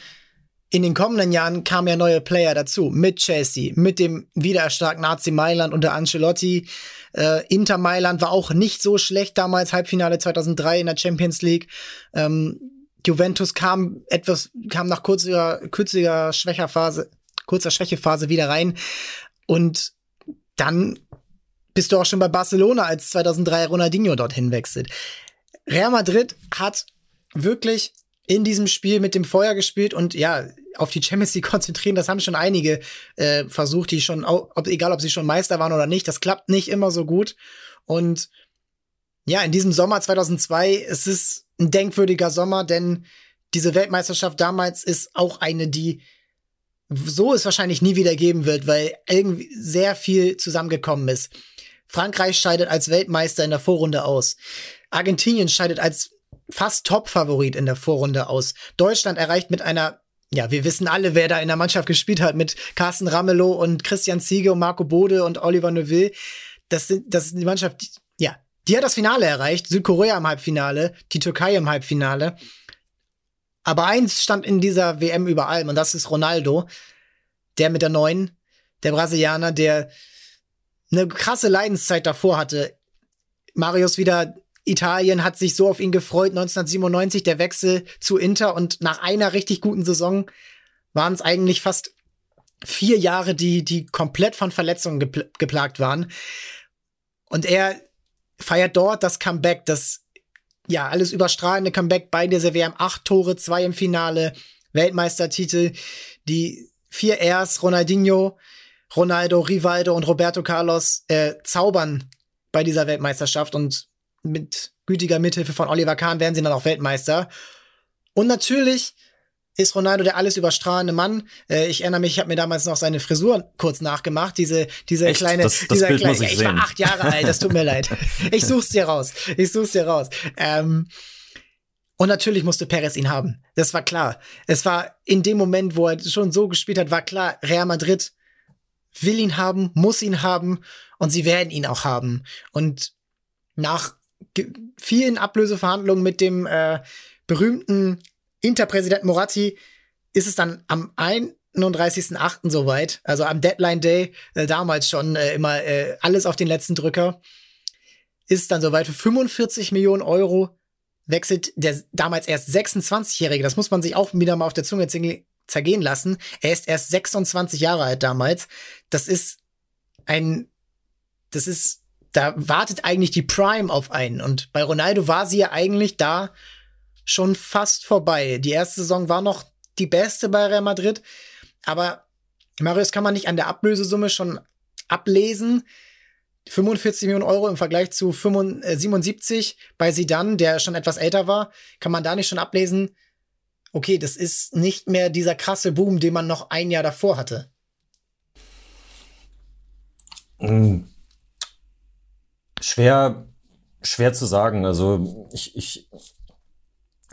in den kommenden Jahren kamen ja neue Player dazu. Mit Chelsea, mit dem wiedererstarkten AC Mailand unter Ancelotti. Äh, Inter Mailand war auch nicht so schlecht damals, Halbfinale 2003 in der Champions League. Ähm, Juventus kam etwas, kam nach kurzer, kürziger Schwächerphase, kurzer Schwächephase wieder rein. Und dann bist du auch schon bei Barcelona, als 2003 Ronaldinho dorthin wechselt. Real Madrid hat wirklich in diesem Spiel mit dem Feuer gespielt und ja, auf die Champions League konzentrieren, das haben schon einige äh, versucht, die schon, ob, egal ob sie schon Meister waren oder nicht, das klappt nicht immer so gut. Und ja, in diesem Sommer 2002, es ist ein denkwürdiger Sommer, denn diese Weltmeisterschaft damals ist auch eine, die so es wahrscheinlich nie wieder geben wird, weil irgendwie sehr viel zusammengekommen ist. Frankreich scheidet als Weltmeister in der Vorrunde aus. Argentinien scheidet als fast Top-Favorit in der Vorrunde aus. Deutschland erreicht mit einer, ja, wir wissen alle, wer da in der Mannschaft gespielt hat, mit Carsten Ramelow und Christian Ziege und Marco Bode und Oliver Neuville. Das sind, das ist die Mannschaft, ja, die hat das Finale erreicht. Südkorea im Halbfinale, die Türkei im Halbfinale. Aber eins stand in dieser WM über allem und das ist Ronaldo, der mit der neuen, der Brasilianer, der eine krasse Leidenszeit davor hatte. Marius wieder Italien hat sich so auf ihn gefreut. 1997 der Wechsel zu Inter und nach einer richtig guten Saison waren es eigentlich fast vier Jahre, die, die komplett von Verletzungen gepl geplagt waren. Und er feiert dort das Comeback, das ja alles überstrahlende Comeback bei dieser WM. Acht Tore, zwei im Finale, Weltmeistertitel, die vier Rs, Ronaldinho, Ronaldo, Rivaldo und Roberto Carlos äh, zaubern bei dieser Weltmeisterschaft und mit gütiger Mithilfe von Oliver Kahn werden sie dann auch Weltmeister. Und natürlich ist Ronaldo der alles überstrahlende Mann. Äh, ich erinnere mich, ich habe mir damals noch seine Frisur kurz nachgemacht. Diese, diese Echt? kleine, das, das dieser Bild kleine. muss ich, ich sehen. war acht Jahre alt. Das tut mir leid. Ich such's dir raus. Ich such's dir raus. Ähm, und natürlich musste Perez ihn haben. Das war klar. Es war in dem Moment, wo er schon so gespielt hat, war klar, Real Madrid will ihn haben, muss ihn haben und sie werden ihn auch haben. Und nach vielen Ablöseverhandlungen mit dem äh, berühmten Interpräsident Moratti ist es dann am 31.8. soweit, also am Deadline Day, äh, damals schon äh, immer äh, alles auf den letzten Drücker, ist dann soweit für 45 Millionen Euro wechselt der damals erst 26-Jährige, das muss man sich auch wieder mal auf der Zunge zergehen lassen. Er ist erst 26 Jahre alt damals. Das ist ein, das ist, da wartet eigentlich die Prime auf einen. Und bei Ronaldo war sie ja eigentlich da schon fast vorbei. Die erste Saison war noch die beste bei Real Madrid. Aber Marius kann man nicht an der Ablösesumme schon ablesen. 45 Millionen Euro im Vergleich zu 77 bei Sidan, der schon etwas älter war, kann man da nicht schon ablesen, okay, das ist nicht mehr dieser krasse Boom, den man noch ein Jahr davor hatte. Hm. Schwer, schwer zu sagen. Also ich, ich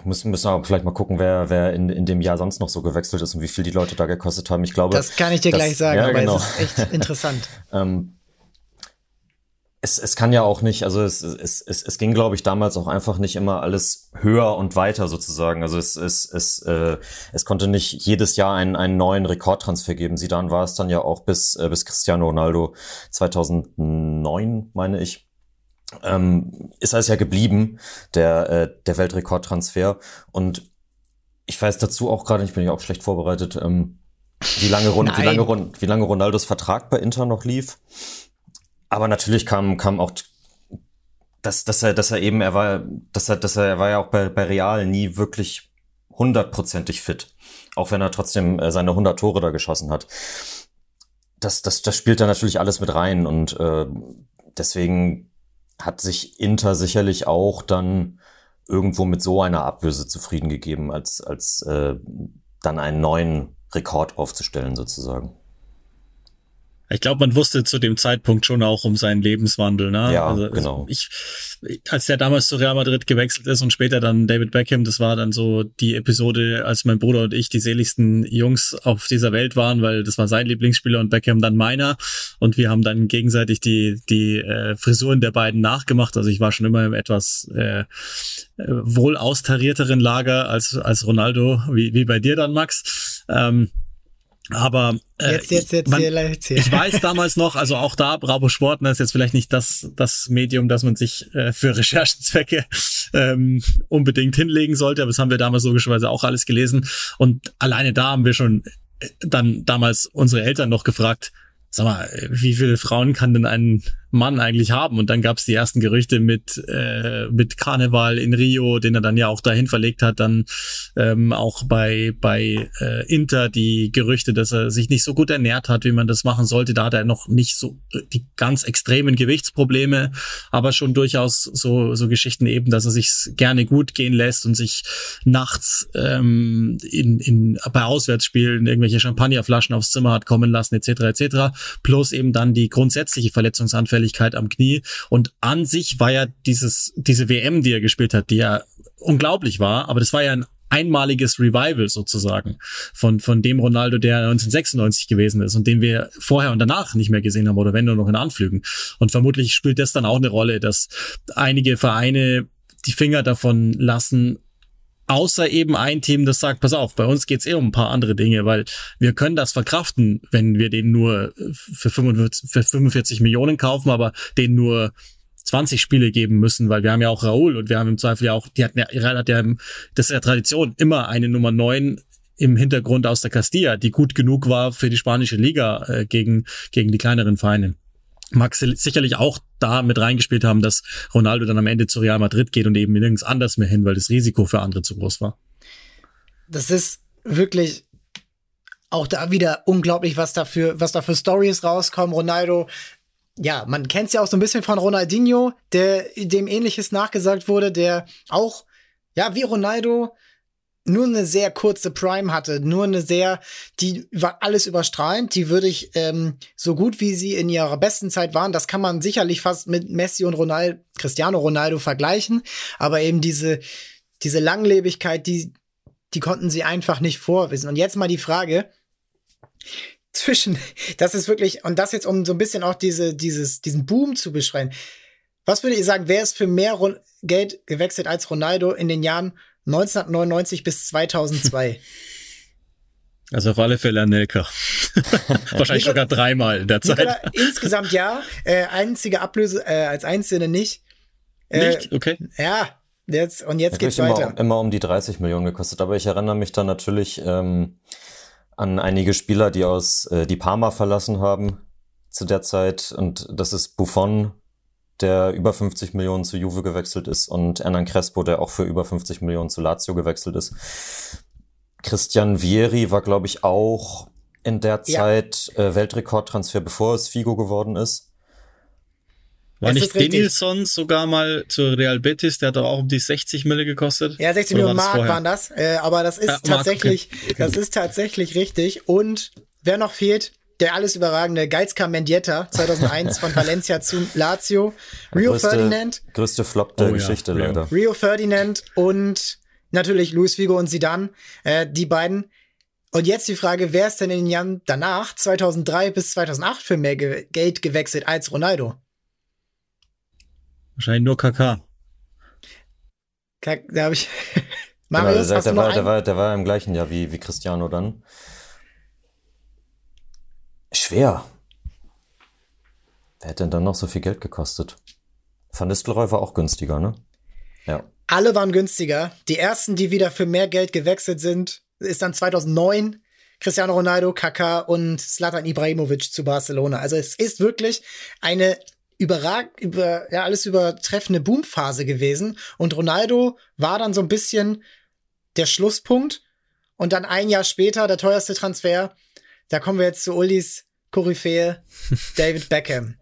muss, müssen aber vielleicht mal gucken, wer, wer in, in dem Jahr sonst noch so gewechselt ist und wie viel die Leute da gekostet haben. Ich glaube, das kann ich dir das, gleich sagen, ja, aber genau. es ist echt interessant. ähm, es, es kann ja auch nicht, also es, es, es, es ging, glaube ich, damals auch einfach nicht immer alles höher und weiter sozusagen. Also es, es, es, äh, es konnte nicht jedes Jahr einen, einen neuen Rekordtransfer geben. Sie dann war es dann ja auch bis, äh, bis Cristiano Ronaldo 2009, meine ich. Ähm, ist es ja geblieben, der, äh, der Weltrekordtransfer. Und ich weiß dazu auch gerade, ich bin ja auch schlecht vorbereitet, ähm, wie lange, Ron wie, lange, Ron wie lange Ronaldos Vertrag bei Inter noch lief. Aber natürlich kam, kam auch, dass, dass er, dass er eben, er war, dass er, dass er, er war ja auch bei, bei Real nie wirklich hundertprozentig fit. Auch wenn er trotzdem äh, seine 100 Tore da geschossen hat. Das, das, das spielt da natürlich alles mit rein und äh, deswegen hat sich Inter sicherlich auch dann irgendwo mit so einer Ablöse zufrieden gegeben, als, als äh, dann einen neuen Rekord aufzustellen sozusagen. Ich glaube, man wusste zu dem Zeitpunkt schon auch um seinen Lebenswandel. Ne? Ja, also, genau. Ich, als der damals zu Real Madrid gewechselt ist und später dann David Beckham, das war dann so die Episode, als mein Bruder und ich die seligsten Jungs auf dieser Welt waren, weil das war sein Lieblingsspieler und Beckham dann meiner. Und wir haben dann gegenseitig die, die äh, Frisuren der beiden nachgemacht. Also ich war schon immer im etwas äh, wohl austarierteren Lager als, als Ronaldo, wie, wie bei dir dann, Max. Ähm, aber äh, jetzt, jetzt, jetzt, man, jetzt, ich weiß damals noch, also auch da, Bravo Sport, das ist jetzt vielleicht nicht das, das Medium, das man sich äh, für Recherchenzwecke ähm, unbedingt hinlegen sollte, aber das haben wir damals logischerweise auch alles gelesen. Und alleine da haben wir schon äh, dann damals unsere Eltern noch gefragt, sag mal, wie viele Frauen kann denn ein Mann eigentlich haben? Und dann gab es die ersten Gerüchte mit, äh, mit Karneval in Rio, den er dann ja auch dahin verlegt hat. Dann ähm, auch bei, bei äh, Inter die Gerüchte, dass er sich nicht so gut ernährt hat, wie man das machen sollte. Da hat er noch nicht so äh, die ganz extremen Gewichtsprobleme, aber schon durchaus so, so Geschichten eben, dass er sich gerne gut gehen lässt und sich nachts ähm, in, in, bei Auswärtsspielen irgendwelche Champagnerflaschen aufs Zimmer hat kommen lassen, etc. etc plus eben dann die grundsätzliche Verletzungsanfälligkeit am Knie. Und an sich war ja dieses, diese WM, die er gespielt hat, die ja unglaublich war, aber das war ja ein einmaliges Revival sozusagen von, von dem Ronaldo, der 1996 gewesen ist und den wir vorher und danach nicht mehr gesehen haben oder wenn nur noch in Anflügen. Und vermutlich spielt das dann auch eine Rolle, dass einige Vereine die Finger davon lassen, Außer eben ein Team, das sagt, pass auf, bei uns geht's eh um ein paar andere Dinge, weil wir können das verkraften, wenn wir den nur für 45, für 45 Millionen kaufen, aber den nur 20 Spiele geben müssen, weil wir haben ja auch Raul und wir haben im Zweifel ja auch, die hatten ja, hat ja, das ist ja Tradition, immer eine Nummer 9 im Hintergrund aus der Castilla, die gut genug war für die spanische Liga äh, gegen, gegen die kleineren Vereine. Mag sicherlich auch da mit reingespielt haben, dass Ronaldo dann am Ende zu Real Madrid geht und eben nirgends anders mehr hin, weil das Risiko für andere zu groß war. Das ist wirklich auch da wieder unglaublich, was dafür, was da für Stories rauskommen. Ronaldo, ja, man kennt es ja auch so ein bisschen von Ronaldinho, der dem ähnliches nachgesagt wurde, der auch, ja, wie Ronaldo nur eine sehr kurze Prime hatte, nur eine sehr, die war alles überstrahlend, die würde ich ähm, so gut wie sie in ihrer besten Zeit waren, das kann man sicherlich fast mit Messi und Ronaldo, Cristiano Ronaldo vergleichen, aber eben diese diese Langlebigkeit, die die konnten sie einfach nicht vorwissen. Und jetzt mal die Frage zwischen, das ist wirklich und das jetzt um so ein bisschen auch diese dieses diesen Boom zu beschreiben. Was würde ihr sagen, wer ist für mehr Geld gewechselt als Ronaldo in den Jahren 1999 bis 2002. Also auf alle Fälle Anelka. Wahrscheinlich sogar dreimal in der Zeit. Nikola, insgesamt ja. Äh, einzige Ablöse, äh, als Einzelne nicht. Äh, nicht? Okay. Ja, jetzt, und jetzt geht's weiter. Immer, immer um die 30 Millionen gekostet. Aber ich erinnere mich dann natürlich ähm, an einige Spieler, die aus äh, die Parma verlassen haben zu der Zeit. Und das ist Buffon, der über 50 Millionen zu Juve gewechselt ist und Hernan Crespo, der auch für über 50 Millionen zu Lazio gewechselt ist. Christian Vieri war, glaube ich, auch in der Zeit ja. äh, Weltrekordtransfer, bevor es Figo geworden ist. War nicht Denilson sogar mal zu Real Betis, der hat doch auch um die 60 Mille gekostet? Ja, 60 Millionen Mark vorher? waren das, äh, aber das ist ja, tatsächlich, Mark, okay. das ist tatsächlich richtig. Und wer noch fehlt, der alles überragende Geizka Mendieta 2001 von Valencia zu Lazio, Rio größte, Ferdinand. Größte Flop der oh, Geschichte ja, leider. Rio Ferdinand und natürlich Luis Figo und Zidane, äh, die beiden. Und jetzt die Frage, wer ist denn in den Jahren danach, 2003 bis 2008, für mehr Ge Geld gewechselt als Ronaldo? Wahrscheinlich nur KK. Da habe ich. Marius, genau, der, der, war, der, war, der war im gleichen Jahr wie, wie Cristiano dann. Schwer. Wer hätte denn dann noch so viel Geld gekostet? Van Nistelrooy war auch günstiger, ne? Ja. Alle waren günstiger. Die ersten, die wieder für mehr Geld gewechselt sind, ist dann 2009 Cristiano Ronaldo, Kaká und Zlatan Ibrahimovic zu Barcelona. Also es ist wirklich eine überrag über ja alles übertreffende Boomphase gewesen und Ronaldo war dann so ein bisschen der Schlusspunkt und dann ein Jahr später der teuerste Transfer da kommen wir jetzt zu Ulis Koryphäe, David Beckham.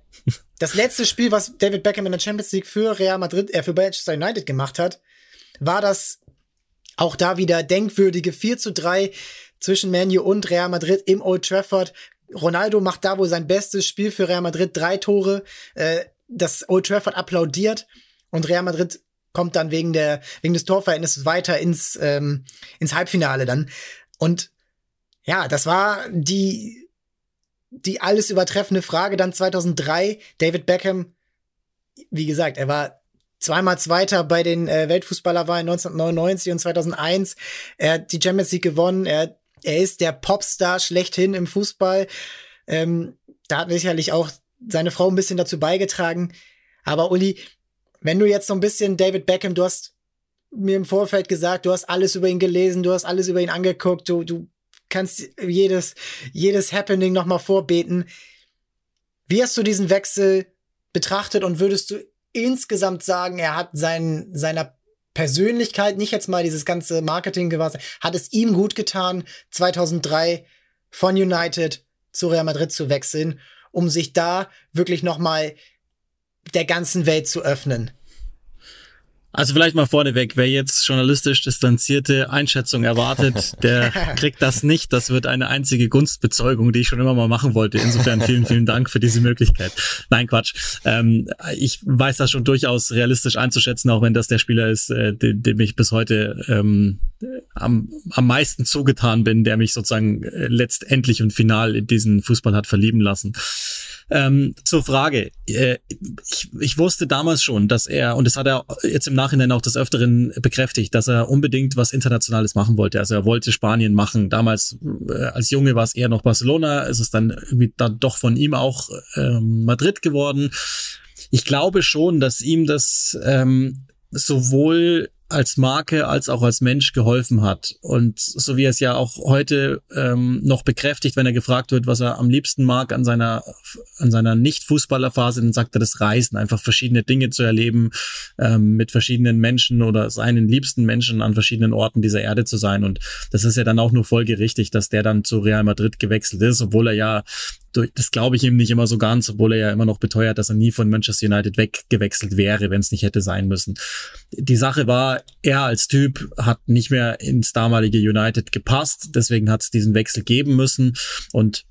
das letzte Spiel, was David Beckham in der Champions League für Real Madrid, äh, für Manchester United gemacht hat, war das auch da wieder denkwürdige 4 zu 3 zwischen Manu und Real Madrid im Old Trafford. Ronaldo macht da wohl sein bestes Spiel für Real Madrid, drei Tore. Äh, das Old Trafford applaudiert und Real Madrid kommt dann wegen der wegen des Torverhältnisses weiter ins ähm, ins Halbfinale dann. Und ja, das war die die alles übertreffende Frage dann 2003. David Beckham, wie gesagt, er war zweimal Zweiter bei den äh, Weltfußballerwahlen 1999 und 2001. Er hat die Champions League gewonnen. Er, er ist der Popstar schlechthin im Fußball. Ähm, da hat sicherlich auch seine Frau ein bisschen dazu beigetragen. Aber Uli, wenn du jetzt so ein bisschen David Beckham, du hast mir im Vorfeld gesagt, du hast alles über ihn gelesen, du hast alles über ihn angeguckt, du, du kannst jedes, jedes Happening nochmal vorbeten. Wie hast du diesen Wechsel betrachtet und würdest du insgesamt sagen, er hat sein, seiner Persönlichkeit, nicht jetzt mal dieses ganze Marketing gewahrt, hat es ihm gut getan, 2003 von United zu Real Madrid zu wechseln, um sich da wirklich nochmal der ganzen Welt zu öffnen. Also vielleicht mal vorneweg, wer jetzt journalistisch distanzierte Einschätzung erwartet, der kriegt das nicht. Das wird eine einzige Gunstbezeugung, die ich schon immer mal machen wollte. Insofern vielen, vielen Dank für diese Möglichkeit. Nein, Quatsch. Ähm, ich weiß das schon durchaus realistisch einzuschätzen, auch wenn das der Spieler ist, äh, dem, ich bis heute ähm, am, am meisten zugetan bin, der mich sozusagen äh, letztendlich und final in diesen Fußball hat verlieben lassen. Ähm, zur Frage. Äh, ich, ich wusste damals schon, dass er, und das hat er jetzt im Nachhinein auch des Öfteren bekräftigt, dass er unbedingt was Internationales machen wollte. Also er wollte Spanien machen. Damals äh, als Junge war es eher noch Barcelona. Es ist dann irgendwie dann doch von ihm auch ähm, Madrid geworden. Ich glaube schon, dass ihm das ähm, sowohl als Marke als auch als Mensch geholfen hat. Und so wie er es ja auch heute ähm, noch bekräftigt, wenn er gefragt wird, was er am liebsten mag an seiner, an seiner Nicht-Fußballerphase, dann sagt er das Reisen, einfach verschiedene Dinge zu erleben, ähm, mit verschiedenen Menschen oder seinen liebsten Menschen an verschiedenen Orten dieser Erde zu sein. Und das ist ja dann auch nur folgerichtig, dass der dann zu Real Madrid gewechselt ist, obwohl er ja das glaube ich ihm nicht immer so ganz, obwohl er ja immer noch beteuert, dass er nie von Manchester United weggewechselt wäre, wenn es nicht hätte sein müssen. Die Sache war, er als Typ hat nicht mehr ins damalige United gepasst, deswegen hat es diesen Wechsel geben müssen und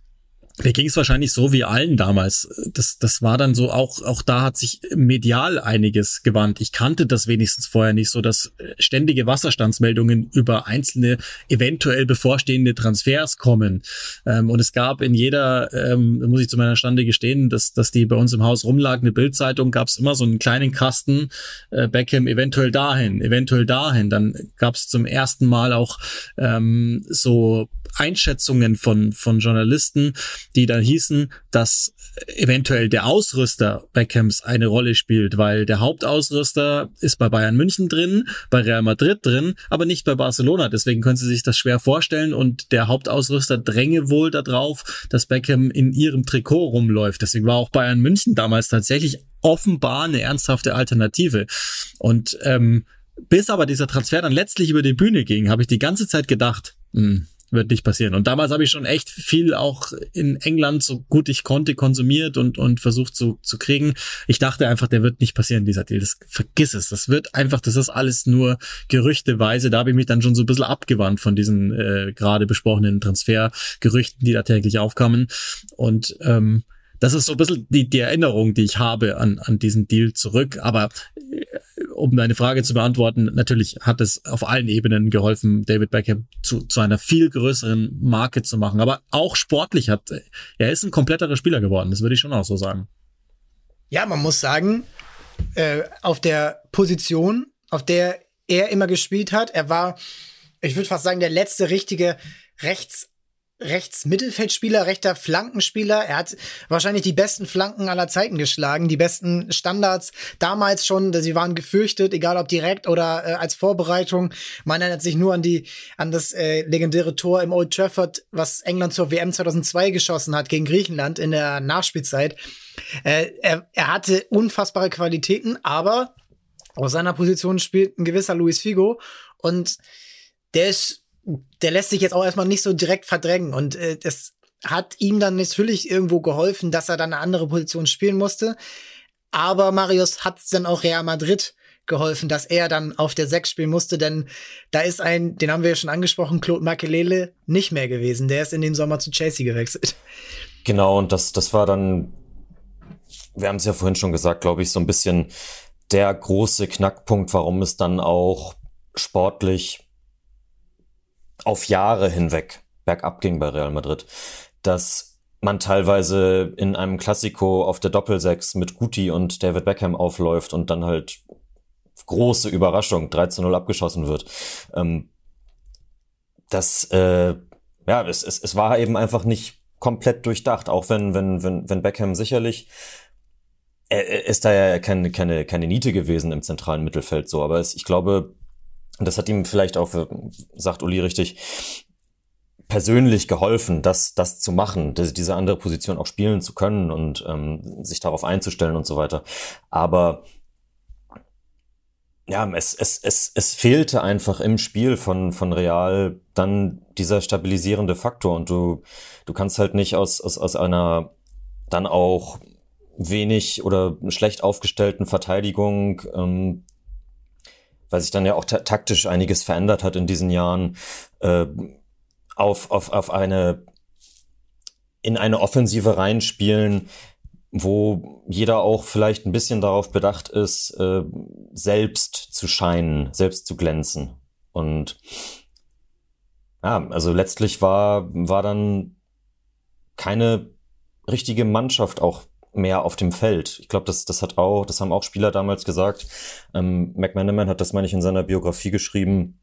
mir ging es wahrscheinlich so wie allen damals. Das, das war dann so, auch, auch da hat sich medial einiges gewandt. Ich kannte das wenigstens vorher nicht so, dass ständige Wasserstandsmeldungen über einzelne eventuell bevorstehende Transfers kommen. Ähm, und es gab in jeder, ähm, muss ich zu meiner Stande gestehen, dass, dass die bei uns im Haus rumlag, eine Bildzeitung, gab es immer so einen kleinen Kasten, äh, Beckham eventuell dahin, eventuell dahin. Dann gab es zum ersten Mal auch ähm, so Einschätzungen von, von Journalisten, die dann hießen, dass eventuell der Ausrüster Beckhams eine Rolle spielt, weil der Hauptausrüster ist bei Bayern München drin, bei Real Madrid drin, aber nicht bei Barcelona. Deswegen können Sie sich das schwer vorstellen und der Hauptausrüster dränge wohl darauf, dass Beckham in ihrem Trikot rumläuft. Deswegen war auch Bayern München damals tatsächlich offenbar eine ernsthafte Alternative. Und ähm, bis aber dieser Transfer dann letztlich über die Bühne ging, habe ich die ganze Zeit gedacht, mh, hm, wird nicht passieren. Und damals habe ich schon echt viel auch in England, so gut ich konnte, konsumiert und, und versucht zu, zu kriegen. Ich dachte einfach, der wird nicht passieren, dieser Deal. Das, vergiss es. Das wird einfach, das ist alles nur gerüchteweise. Da habe ich mich dann schon so ein bisschen abgewandt von diesen äh, gerade besprochenen Transfergerüchten, die da täglich aufkamen. Und ähm, das ist so ein bisschen die, die Erinnerung, die ich habe an, an diesen Deal zurück. Aber äh, um deine Frage zu beantworten, natürlich hat es auf allen Ebenen geholfen, David Beckham zu, zu einer viel größeren Marke zu machen. Aber auch sportlich hat, er ist ein kompletterer Spieler geworden. Das würde ich schon auch so sagen. Ja, man muss sagen, äh, auf der Position, auf der er immer gespielt hat, er war, ich würde fast sagen, der letzte richtige Rechts rechts Mittelfeldspieler, rechter Flankenspieler. Er hat wahrscheinlich die besten Flanken aller Zeiten geschlagen, die besten Standards damals schon. Sie waren gefürchtet, egal ob direkt oder äh, als Vorbereitung. Man erinnert sich nur an die an das äh, legendäre Tor im Old Trafford, was England zur WM 2002 geschossen hat gegen Griechenland in der Nachspielzeit. Äh, er, er hatte unfassbare Qualitäten, aber aus seiner Position spielt ein gewisser Luis Figo und der ist der lässt sich jetzt auch erstmal nicht so direkt verdrängen. Und äh, das hat ihm dann natürlich irgendwo geholfen, dass er dann eine andere Position spielen musste. Aber Marius hat dann auch Real Madrid geholfen, dass er dann auf der 6 spielen musste, denn da ist ein, den haben wir ja schon angesprochen, Claude Makelele nicht mehr gewesen. Der ist in dem Sommer zu Chelsea gewechselt. Genau, und das, das war dann, wir haben es ja vorhin schon gesagt, glaube ich, so ein bisschen der große Knackpunkt, warum es dann auch sportlich auf Jahre hinweg bergab ging bei Real Madrid. Dass man teilweise in einem Klassiko auf der Doppelsechs mit Guti und David Beckham aufläuft und dann halt große Überraschung 13-0 abgeschossen wird. Ähm, das, äh, ja, es, es, es war eben einfach nicht komplett durchdacht, auch wenn, wenn, wenn, wenn Beckham sicherlich er ist da ja keine, keine, keine Niete gewesen im zentralen Mittelfeld so, aber es, ich glaube, das hat ihm vielleicht auch, sagt Uli richtig, persönlich geholfen, das, das zu machen, diese andere Position auch spielen zu können und ähm, sich darauf einzustellen und so weiter. Aber ja, es, es, es, es fehlte einfach im Spiel von, von Real dann dieser stabilisierende Faktor und du, du kannst halt nicht aus, aus, aus einer dann auch wenig oder schlecht aufgestellten Verteidigung, ähm, weil sich dann ja auch ta taktisch einiges verändert hat in diesen Jahren, äh, auf, auf, auf eine in eine Offensive reinspielen, wo jeder auch vielleicht ein bisschen darauf bedacht ist, äh, selbst zu scheinen, selbst zu glänzen. Und ja, also letztlich war, war dann keine richtige Mannschaft auch mehr auf dem Feld. Ich glaube, das, das hat auch, das haben auch Spieler damals gesagt. Ähm, McManaman hat das, meine ich, in seiner Biografie geschrieben,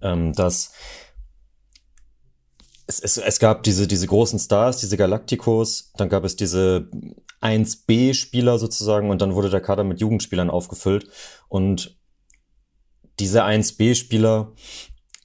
ähm, dass es, es, es gab diese, diese großen Stars, diese Galacticos, dann gab es diese 1B-Spieler sozusagen und dann wurde der Kader mit Jugendspielern aufgefüllt und diese 1B-Spieler,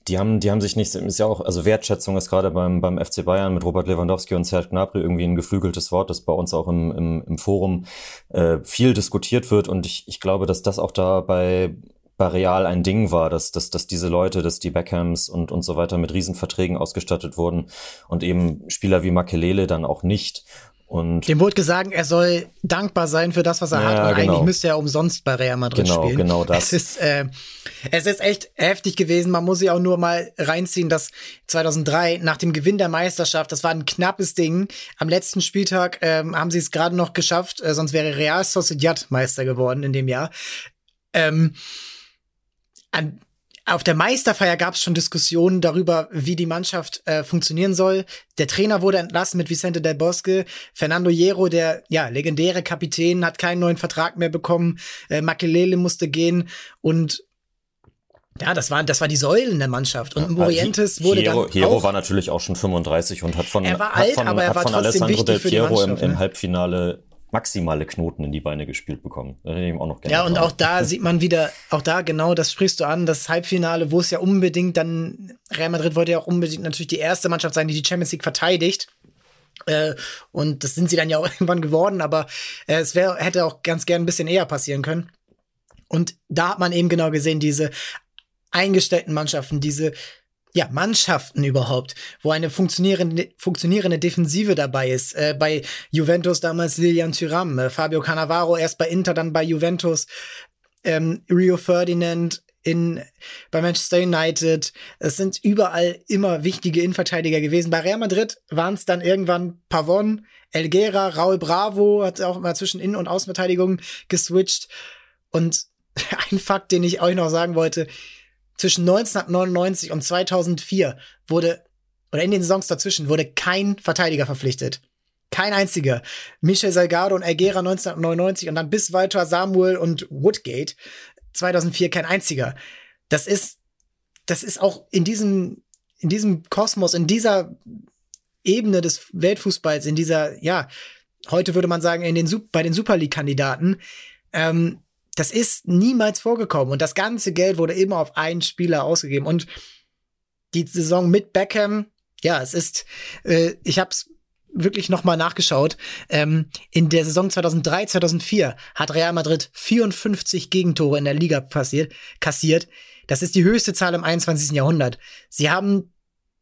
die haben, die haben sich nicht, ist ja auch, also Wertschätzung ist gerade beim, beim FC Bayern mit Robert Lewandowski und Serge Gnabry irgendwie ein geflügeltes Wort, das bei uns auch im, im, im Forum äh, viel diskutiert wird und ich, ich glaube, dass das auch da bei, bei Real ein Ding war, dass, dass, dass diese Leute, dass die Beckhams und, und so weiter mit Riesenverträgen ausgestattet wurden und eben Spieler wie Makelele dann auch nicht. Und Dem wurde gesagt, er soll dankbar sein für das, was er ja, hat. Und genau. eigentlich müsste er umsonst bei Real Madrid genau, spielen. Genau, das. Es ist, äh, es ist echt heftig gewesen. Man muss sich auch nur mal reinziehen, dass 2003 nach dem Gewinn der Meisterschaft, das war ein knappes Ding. Am letzten Spieltag ähm, haben sie es gerade noch geschafft, äh, sonst wäre Real Sociedad Meister geworden in dem Jahr. Ähm, an, auf der Meisterfeier gab es schon Diskussionen darüber, wie die Mannschaft äh, funktionieren soll. Der Trainer wurde entlassen mit Vicente del Bosque. Fernando Hierro, der ja legendäre Kapitän, hat keinen neuen Vertrag mehr bekommen. Äh, Makelele musste gehen und ja, das war, das war die Säulen der Mannschaft. Und Morientes wurde Hierro, dann. Hierro war natürlich auch schon 35 und hat von, er war alt, hat von, aber er hat war von trotzdem Alessandro Del Piero im, im ne? Halbfinale maximale Knoten in die Beine gespielt bekommen. Das hätte ich ihm auch noch gerne ja, und auch da sieht man wieder, auch da genau, das sprichst du an, das Halbfinale, wo es ja unbedingt dann, Real Madrid wollte ja auch unbedingt natürlich die erste Mannschaft sein, die die Champions League verteidigt. Äh, und das sind sie dann ja auch irgendwann geworden, aber äh, es wär, hätte auch ganz gern ein bisschen eher passieren können. Und da hat man eben genau gesehen, diese eingestellten Mannschaften, diese ja, Mannschaften überhaupt, wo eine funktionierende, funktionierende Defensive dabei ist. Äh, bei Juventus damals Lilian Thuram, äh, Fabio Cannavaro erst bei Inter, dann bei Juventus, ähm, Rio Ferdinand in, bei Manchester United. Es sind überall immer wichtige Innenverteidiger gewesen. Bei Real Madrid waren es dann irgendwann Pavon, Elguera, Raul Bravo, hat auch immer zwischen Innen- und Außenverteidigung geswitcht. Und ein Fakt, den ich euch noch sagen wollte, zwischen 1999 und 2004 wurde, oder in den Saisons dazwischen, wurde kein Verteidiger verpflichtet. Kein einziger. Michel Salgado und Algera 1999 und dann bis weiter Samuel und Woodgate 2004 kein einziger. Das ist, das ist auch in diesem, in diesem Kosmos, in dieser Ebene des Weltfußballs, in dieser, ja, heute würde man sagen, in den, bei den Super League-Kandidaten, ähm, das ist niemals vorgekommen. Und das ganze Geld wurde immer auf einen Spieler ausgegeben. Und die Saison mit Beckham, ja, es ist, äh, ich habe es wirklich noch mal nachgeschaut. Ähm, in der Saison 2003, 2004 hat Real Madrid 54 Gegentore in der Liga passiert, kassiert. Das ist die höchste Zahl im 21. Jahrhundert. Sie haben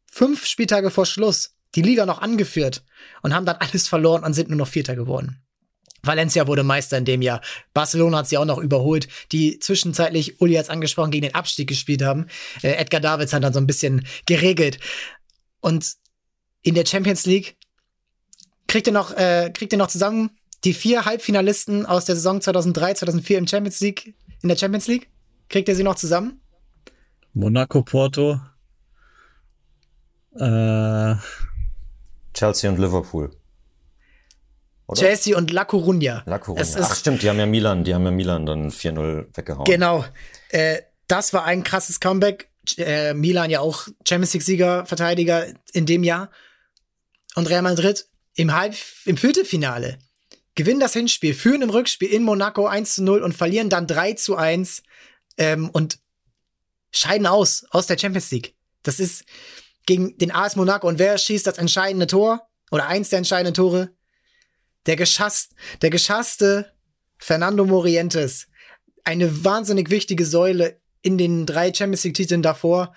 fünf Spieltage vor Schluss die Liga noch angeführt und haben dann alles verloren und sind nur noch Vierter geworden. Valencia wurde Meister in dem Jahr. Barcelona hat sie auch noch überholt, die zwischenzeitlich, Uli hat es angesprochen, gegen den Abstieg gespielt haben. Äh, Edgar Davids hat dann so ein bisschen geregelt. Und in der Champions League kriegt ihr noch, äh, kriegt ihr noch zusammen die vier Halbfinalisten aus der Saison 2003, 2004 im Champions League, in der Champions League? Kriegt ihr sie noch zusammen? Monaco, Porto, äh, Chelsea und Liverpool. Oder? Chelsea und La Coruña. La Coruña. Ach stimmt, die haben ja Milan, die haben ja Milan dann 4-0 weggehauen. Genau. Äh, das war ein krasses Comeback. Äh, Milan ja auch Champions League Sieger, Verteidiger in dem Jahr. Und Real Madrid im Halb im Viertelfinale gewinnen das Hinspiel, führen im Rückspiel in Monaco 1 zu 0 und verlieren dann 3 zu 1 ähm, und scheiden aus aus der Champions League. Das ist gegen den AS Monaco und wer schießt das entscheidende Tor oder eins der entscheidenden Tore? Der geschasst, der geschasste Fernando Morientes. Eine wahnsinnig wichtige Säule in den drei Champions League Titeln davor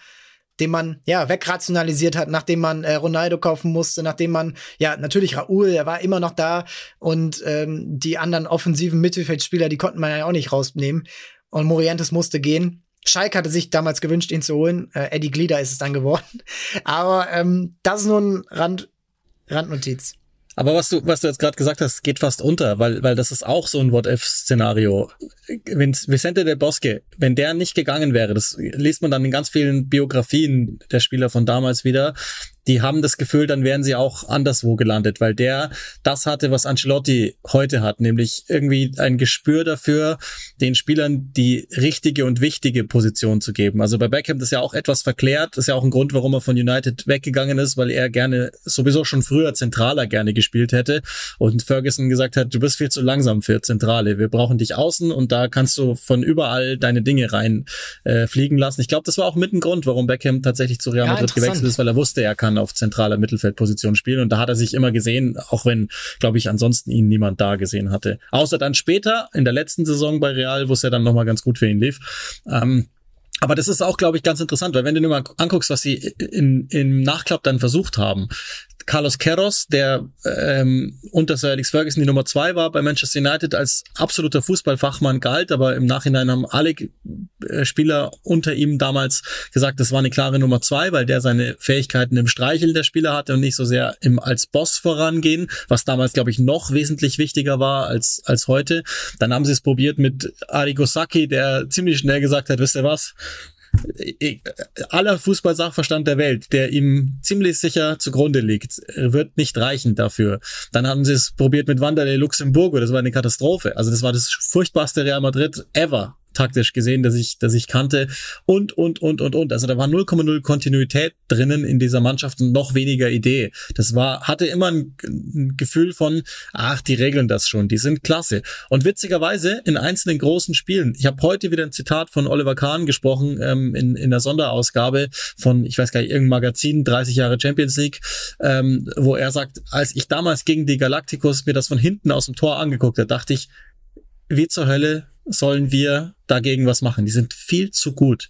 den man ja wegrationalisiert hat, nachdem man äh, Ronaldo kaufen musste, nachdem man ja natürlich Raúl, er war immer noch da und ähm, die anderen offensiven Mittelfeldspieler, die konnten man ja auch nicht rausnehmen und Morientes musste gehen. Schalke hatte sich damals gewünscht, ihn zu holen. Äh, Eddie Glieder ist es dann geworden. Aber ähm, das ist nur ein Rand, Randnotiz. Aber was du, was du jetzt gerade gesagt hast, geht fast unter, weil, weil das ist auch so ein What-If-Szenario. Wenn Vicente del Bosque, wenn der nicht gegangen wäre, das liest man dann in ganz vielen Biografien der Spieler von damals wieder, die haben das Gefühl, dann wären sie auch anderswo gelandet, weil der das hatte, was Ancelotti heute hat, nämlich irgendwie ein Gespür dafür, den Spielern die richtige und wichtige Position zu geben. Also bei Beckham das ist ja auch etwas verklärt, das ist ja auch ein Grund, warum er von United weggegangen ist, weil er gerne sowieso schon früher zentraler gerne gespielt hätte und Ferguson gesagt hat, du bist viel zu langsam für Zentrale, wir brauchen dich außen und da kannst du von überall deine Dinge rein äh, fliegen lassen. Ich glaube, das war auch mit ein Grund, warum Beckham tatsächlich zu Real Madrid ja, gewechselt ist, weil er wusste, er kann kann auf zentraler Mittelfeldposition spielen. Und da hat er sich immer gesehen, auch wenn, glaube ich, ansonsten ihn niemand da gesehen hatte. Außer dann später, in der letzten Saison bei Real, wo es ja dann nochmal ganz gut für ihn lief. Ähm, aber das ist auch, glaube ich, ganz interessant, weil wenn du dir mal anguckst, was sie in, im Nachklapp dann versucht haben, Carlos Queiroz, der ähm, unter Sir Alex Ferguson die Nummer zwei war bei Manchester United als absoluter Fußballfachmann galt, aber im Nachhinein haben alle äh, Spieler unter ihm damals gesagt, das war eine klare Nummer zwei, weil der seine Fähigkeiten im Streicheln der Spieler hatte und nicht so sehr im als Boss vorangehen, was damals glaube ich noch wesentlich wichtiger war als als heute. Dann haben sie es probiert mit Arrigo Sacchi, der ziemlich schnell gesagt hat, wisst ihr was? Aller Fußballsachverstand der Welt, der ihm ziemlich sicher zugrunde liegt, wird nicht reichen dafür. Dann haben sie es probiert mit Wanderlei Luxemburgo, das war eine Katastrophe. Also das war das furchtbarste Real Madrid ever taktisch gesehen, dass ich, dass ich kannte und, und, und, und, und. Also da war 0,0 Kontinuität drinnen in dieser Mannschaft und noch weniger Idee. Das war, hatte immer ein, ein, Gefühl von, ach, die regeln das schon, die sind klasse. Und witzigerweise in einzelnen großen Spielen, ich habe heute wieder ein Zitat von Oliver Kahn gesprochen ähm, in, in der Sonderausgabe von, ich weiß gar nicht, irgendein Magazin, 30 Jahre Champions League, ähm, wo er sagt, als ich damals gegen die Galacticos mir das von hinten aus dem Tor angeguckt habe, dachte ich, wie zur Hölle sollen wir dagegen was machen. Die sind viel zu gut.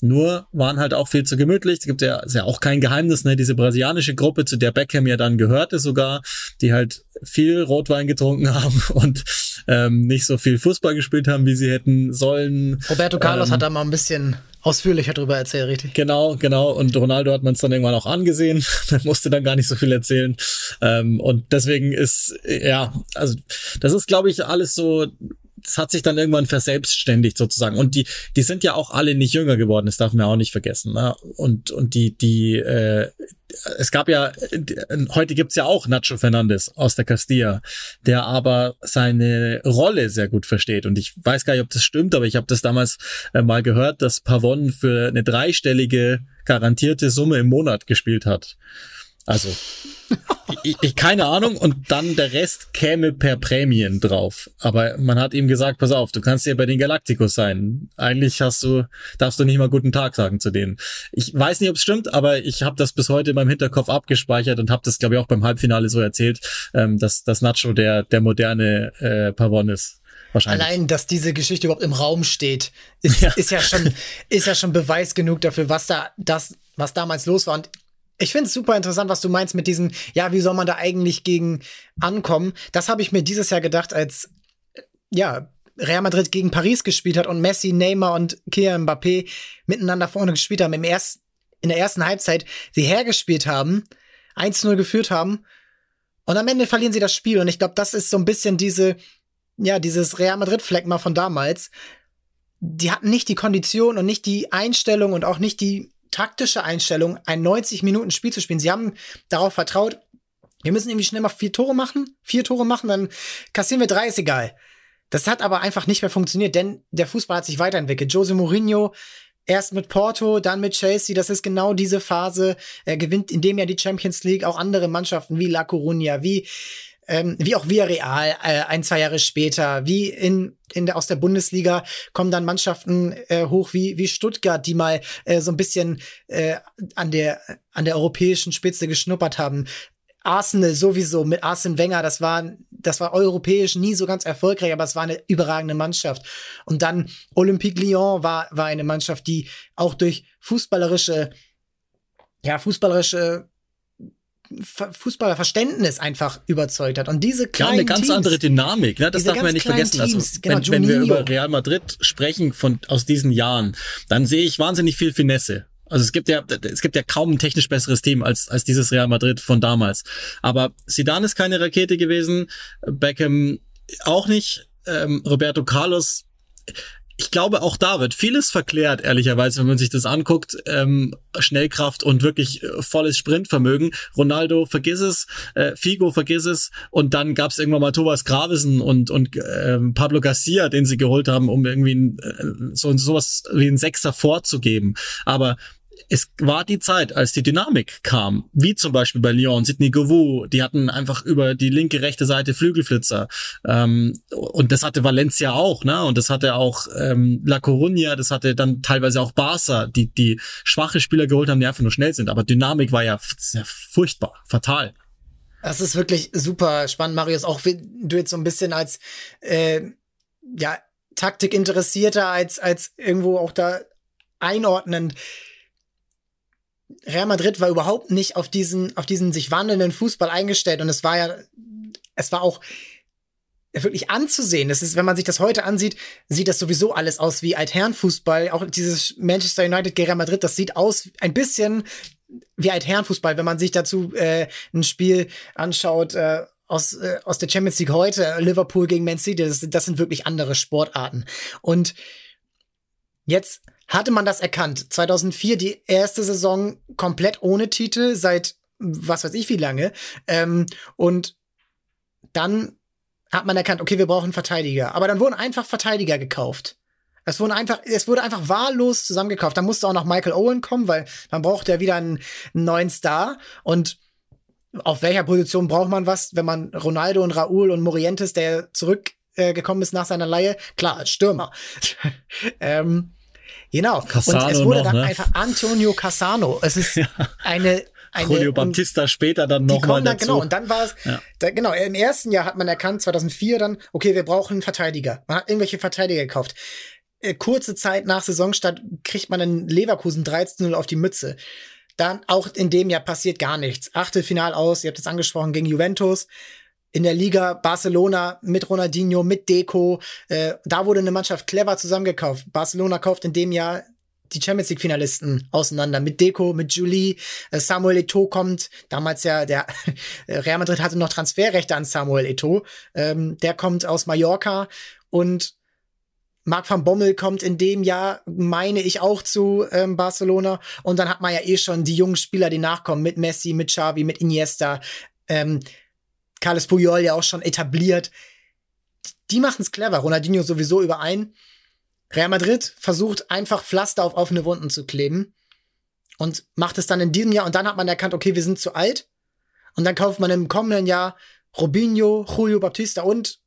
Nur waren halt auch viel zu gemütlich. Es gibt ja, ist ja auch kein Geheimnis, ne? Diese brasilianische Gruppe, zu der Beckham ja dann gehörte sogar, die halt viel Rotwein getrunken haben und ähm, nicht so viel Fußball gespielt haben, wie sie hätten sollen. Roberto Carlos ähm, hat da mal ein bisschen ausführlicher drüber erzählt, richtig? Genau, genau. Und Ronaldo hat man es dann irgendwann auch angesehen. Der musste dann gar nicht so viel erzählen. Ähm, und deswegen ist, ja, also das ist, glaube ich, alles so das hat sich dann irgendwann verselbstständigt sozusagen. Und die, die sind ja auch alle nicht jünger geworden, das darf man auch nicht vergessen. Ne? Und, und die, die, äh, es gab ja, heute gibt's ja auch Nacho Fernandes aus der Castilla, der aber seine Rolle sehr gut versteht. Und ich weiß gar nicht, ob das stimmt, aber ich habe das damals äh, mal gehört, dass Pavon für eine dreistellige garantierte Summe im Monat gespielt hat. Also, ich, ich, keine Ahnung. Und dann der Rest käme per Prämien drauf. Aber man hat ihm gesagt, pass auf, du kannst ja bei den Galacticos sein. Eigentlich hast du, darfst du nicht mal guten Tag sagen zu denen. Ich weiß nicht, ob es stimmt, aber ich habe das bis heute in meinem Hinterkopf abgespeichert und habe das, glaube ich, auch beim Halbfinale so erzählt, ähm, dass, dass Nacho der, der moderne äh, Pavon ist. Wahrscheinlich. Allein, dass diese Geschichte überhaupt im Raum steht, ist ja, ist ja schon, ist ja schon Beweis genug dafür, was da, das, was damals los war. Und Ich finde es super interessant, was du meinst mit diesem, ja, wie soll man da eigentlich gegen ankommen? Das habe ich mir dieses Jahr gedacht, als ja, Real Madrid gegen Paris gespielt hat und Messi, Neymar und Kylian Mbappé miteinander vorne gespielt haben, im ersten, in der ersten Halbzeit sie hergespielt haben, 1-0 geführt haben und am Ende verlieren sie das Spiel. Und ich glaube, das ist so ein bisschen diese, ja, dieses Real Madrid-Fleck von damals. Die hatten nicht die Kondition und nicht die Einstellung und auch nicht die taktische Einstellung, ein 90 Minuten Spiel zu spielen. Sie haben darauf vertraut, wir müssen irgendwie schnell mal vier Tore machen, vier Tore machen, dann kassieren wir drei, ist egal. Das hat aber einfach nicht mehr funktioniert, denn der Fußball hat sich weiterentwickelt. Jose Mourinho erst mit Porto, dann mit Chelsea. Das ist genau diese Phase. Er gewinnt in dem Jahr die Champions League. Auch andere Mannschaften wie La Coruña, wie ähm, wie auch Villarreal äh, ein, zwei Jahre später, wie in, in der, aus der Bundesliga kommen dann Mannschaften äh, hoch wie, wie Stuttgart, die mal äh, so ein bisschen äh, an, der, an der europäischen Spitze geschnuppert haben. Arsenal sowieso mit Arsene Wenger, das war, das war europäisch nie so ganz erfolgreich, aber es war eine überragende Mannschaft. Und dann Olympique Lyon war, war eine Mannschaft, die auch durch fußballerische, ja, fußballerische Fußballerverständnis einfach überzeugt hat. Und diese kleinen Ja, eine ganz Teams, andere Dynamik, ne? das darf man nicht vergessen. Also, Teams, genau, wenn, wenn wir über Real Madrid sprechen von, aus diesen Jahren, dann sehe ich wahnsinnig viel Finesse. Also es gibt ja, es gibt ja kaum ein technisch besseres Team als, als dieses Real Madrid von damals. Aber Zidane ist keine Rakete gewesen, Beckham auch nicht, ähm, Roberto Carlos ich glaube, auch da wird vieles verklärt, ehrlicherweise, wenn man sich das anguckt. Ähm, Schnellkraft und wirklich äh, volles Sprintvermögen. Ronaldo, vergiss es, äh, Figo, vergiss es. Und dann gab es irgendwann mal Thomas Gravesen und, und ähm, Pablo Garcia, den sie geholt haben, um irgendwie äh, so sowas wie einen Sechser vorzugeben. Aber es war die Zeit, als die Dynamik kam, wie zum Beispiel bei Lyon, Sidney Govou, die hatten einfach über die linke, rechte Seite Flügelflitzer. Ähm, und das hatte Valencia auch, ne? Und das hatte auch ähm, La Coruña, das hatte dann teilweise auch Barca, die, die schwache Spieler geholt haben, die einfach nur schnell sind. Aber Dynamik war ja sehr furchtbar, fatal. Das ist wirklich super spannend, Marius. Auch wenn du jetzt so ein bisschen als äh, ja, Taktik interessierter als, als irgendwo auch da einordnend Real Madrid war überhaupt nicht auf diesen, auf diesen sich wandelnden Fußball eingestellt und es war ja, es war auch wirklich anzusehen. Das ist, wenn man sich das heute ansieht, sieht das sowieso alles aus wie Altherrenfußball. Auch dieses Manchester United gegen Real Madrid, das sieht aus ein bisschen wie Altherrenfußball, wenn man sich dazu äh, ein Spiel anschaut. Äh, aus, äh, aus der Champions League heute, Liverpool gegen Man City, das, das sind wirklich andere Sportarten. Und jetzt hatte man das erkannt. 2004 die erste Saison komplett ohne Titel seit was weiß ich wie lange. Ähm, und dann hat man erkannt, okay, wir brauchen Verteidiger. Aber dann wurden einfach Verteidiger gekauft. Es wurden einfach, es wurde einfach wahllos zusammengekauft. Dann musste auch noch Michael Owen kommen, weil man braucht ja wieder einen, einen neuen Star. Und auf welcher Position braucht man was, wenn man Ronaldo und Raúl und Morientes, der zurückgekommen äh, ist nach seiner Leihe, klar, als Stürmer. ähm, Genau. Cassano und es wurde noch, dann ne? einfach Antonio Cassano. Es ist Ja. eine eine, Julio Baptista später dann die noch mal kommen dann, dazu. genau, und dann war es, Ja. da, genau, im ersten Jahr hat man erkannt, 2004 dann, okay, wir brauchen einen Verteidiger. Man hat irgendwelche Verteidiger gekauft. Äh, kurze Zeit nach Saisonstart kriegt man in Leverkusen 13-0 auf die Mütze. Dann auch in dem Jahr passiert gar nichts. Achtelfinal aus, ihr habt es angesprochen, gegen Juventus. In der Liga Barcelona mit Ronaldinho, mit Deco. Äh, da wurde eine Mannschaft clever zusammengekauft. Barcelona kauft in dem Jahr die Champions League Finalisten auseinander mit Deco, mit Julie, äh, Samuel Eto'o kommt, damals ja der Real Madrid hatte noch Transferrechte an Samuel Eto'o, ähm, der kommt aus Mallorca und Marc van Bommel kommt in dem Jahr, meine ich, auch zu ähm, Barcelona. Und dann hat man ja eh schon die jungen Spieler, die nachkommen, mit Messi, mit Xavi, mit Iniesta, ähm, Carles Puyol ja auch schon etabliert. Die machen es clever. Ronaldinho sowieso überein. Real Madrid versucht einfach Pflaster auf offene Wunden zu kleben und macht es dann in diesem Jahr. Und dann hat man erkannt, okay, wir sind zu alt. Und dann kauft man im kommenden Jahr Robinho, Julio Baptista und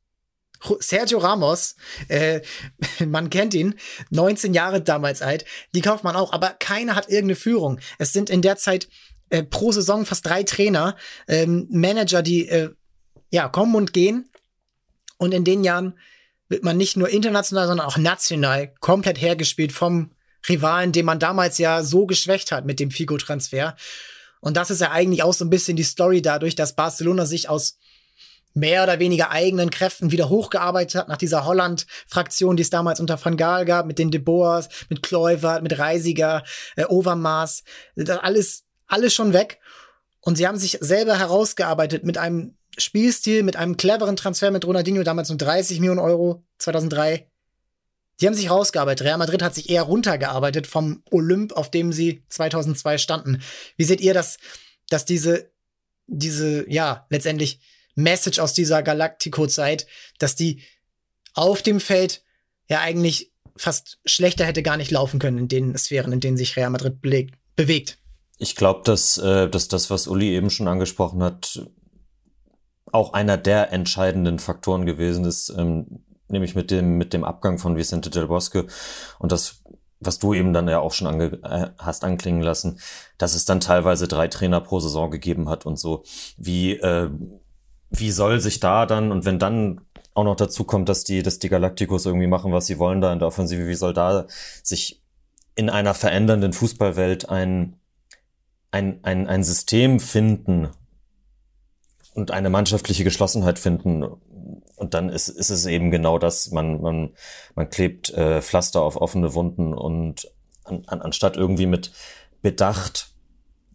Sergio Ramos. Äh, man kennt ihn, 19 Jahre damals alt. Die kauft man auch, aber keiner hat irgendeine Führung. Es sind in der Zeit äh, pro Saison fast drei Trainer, ähm, Manager, die äh, ja kommen und gehen. Und in den Jahren wird man nicht nur international, sondern auch national komplett hergespielt vom Rivalen, den man damals ja so geschwächt hat mit dem Figo-Transfer. Und das ist ja eigentlich auch so ein bisschen die Story dadurch, dass Barcelona sich aus mehr oder weniger eigenen Kräften wieder hochgearbeitet hat nach dieser Holland-Fraktion, die es damals unter Van Gaal gab, mit den De Boers, mit Kluivert, mit Reisiger, äh, Overmaß, alles, alles schon weg. Und sie haben sich selber herausgearbeitet mit einem Spielstil, mit einem cleveren Transfer mit Ronaldinho, damals nur 30 Millionen Euro, 2003. Die haben sich rausgearbeitet. Real Madrid hat sich eher runtergearbeitet vom Olymp, auf dem sie 2002 standen. Wie seht ihr das, dass diese, diese, ja, letztendlich Message aus dieser Galactico-Zeit, dass die auf dem Feld ja eigentlich fast schlechter hätte gar nicht laufen können in den Sphären, in denen sich Real Madrid belegt, bewegt. Ich glaube, dass, äh, dass das, was Uli eben schon angesprochen hat, auch einer der entscheidenden Faktoren gewesen ist, ähm, nämlich mit dem, mit dem Abgang von Vicente del Bosque und das, was du eben dann ja auch schon ange, äh, hast anklingen lassen, dass es dann teilweise drei Trainer pro Saison gegeben hat und so. Wie, äh, wie soll sich da dann, und wenn dann auch noch dazu kommt, dass die, dass die Galacticos irgendwie machen, was sie wollen da in der Offensive, wie soll da sich in einer verändernden Fußballwelt ein, ein, ein, ein System finden und eine mannschaftliche Geschlossenheit finden. Und dann ist, ist es eben genau das, man, man, man klebt äh, Pflaster auf offene Wunden und an, an, anstatt irgendwie mit Bedacht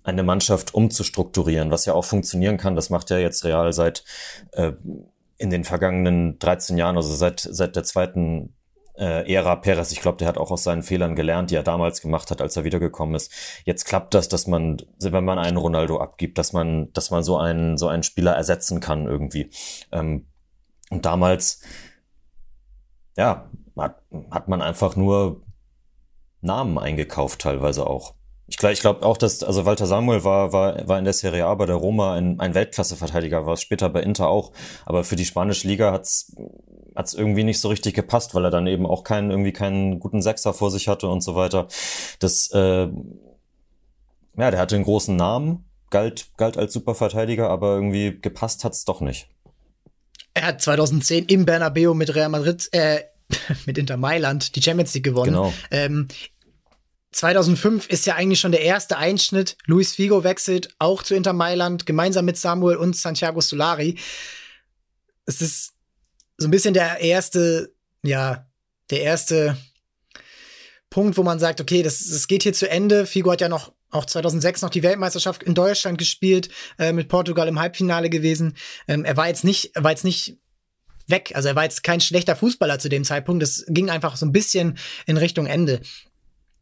eine Mannschaft umzustrukturieren, was ja auch funktionieren kann. Das macht ja jetzt Real seit äh, in den vergangenen 13 Jahren, also seit, seit der zweiten äh, Ära Perez. Ich glaube, der hat auch aus seinen Fehlern gelernt, die er damals gemacht hat, als er wiedergekommen ist. Jetzt klappt das, dass man, wenn man einen Ronaldo abgibt, dass man, dass man so einen, so einen Spieler ersetzen kann irgendwie. Ähm, und damals, ja, hat, hat man einfach nur Namen eingekauft, teilweise auch. Ich glaube ich glaub auch, dass, also Walter Samuel war, war, war in der Serie A bei der Roma ein, ein Weltklasse-Verteidiger, war es später bei Inter auch. Aber für die spanische Liga hat's hat's irgendwie nicht so richtig gepasst, weil er dann eben auch keinen, irgendwie keinen guten Sechser vor sich hatte und so weiter. Das, äh, ja, der hatte einen großen Namen, galt, galt als Superverteidiger, aber irgendwie gepasst hat's doch nicht. Er hat 2010 im Bernabeu mit Real Madrid, äh, mit Inter Mailand die Champions League gewonnen. Genau. Ähm, 2005 ist ja eigentlich schon der erste Einschnitt. Luis Figo wechselt auch zu Inter Mailand, gemeinsam mit Samuel und Santiago Solari. Es ist so ein bisschen der erste, ja, der erste Punkt, wo man sagt, okay, das, das geht hier zu Ende. Figo hat ja noch auch 2006 noch die Weltmeisterschaft in Deutschland gespielt, äh, mit Portugal im Halbfinale gewesen. Ähm, er war jetzt nicht, er war jetzt nicht weg. Also er war jetzt kein schlechter Fußballer zu dem Zeitpunkt. Das ging einfach so ein bisschen in Richtung Ende.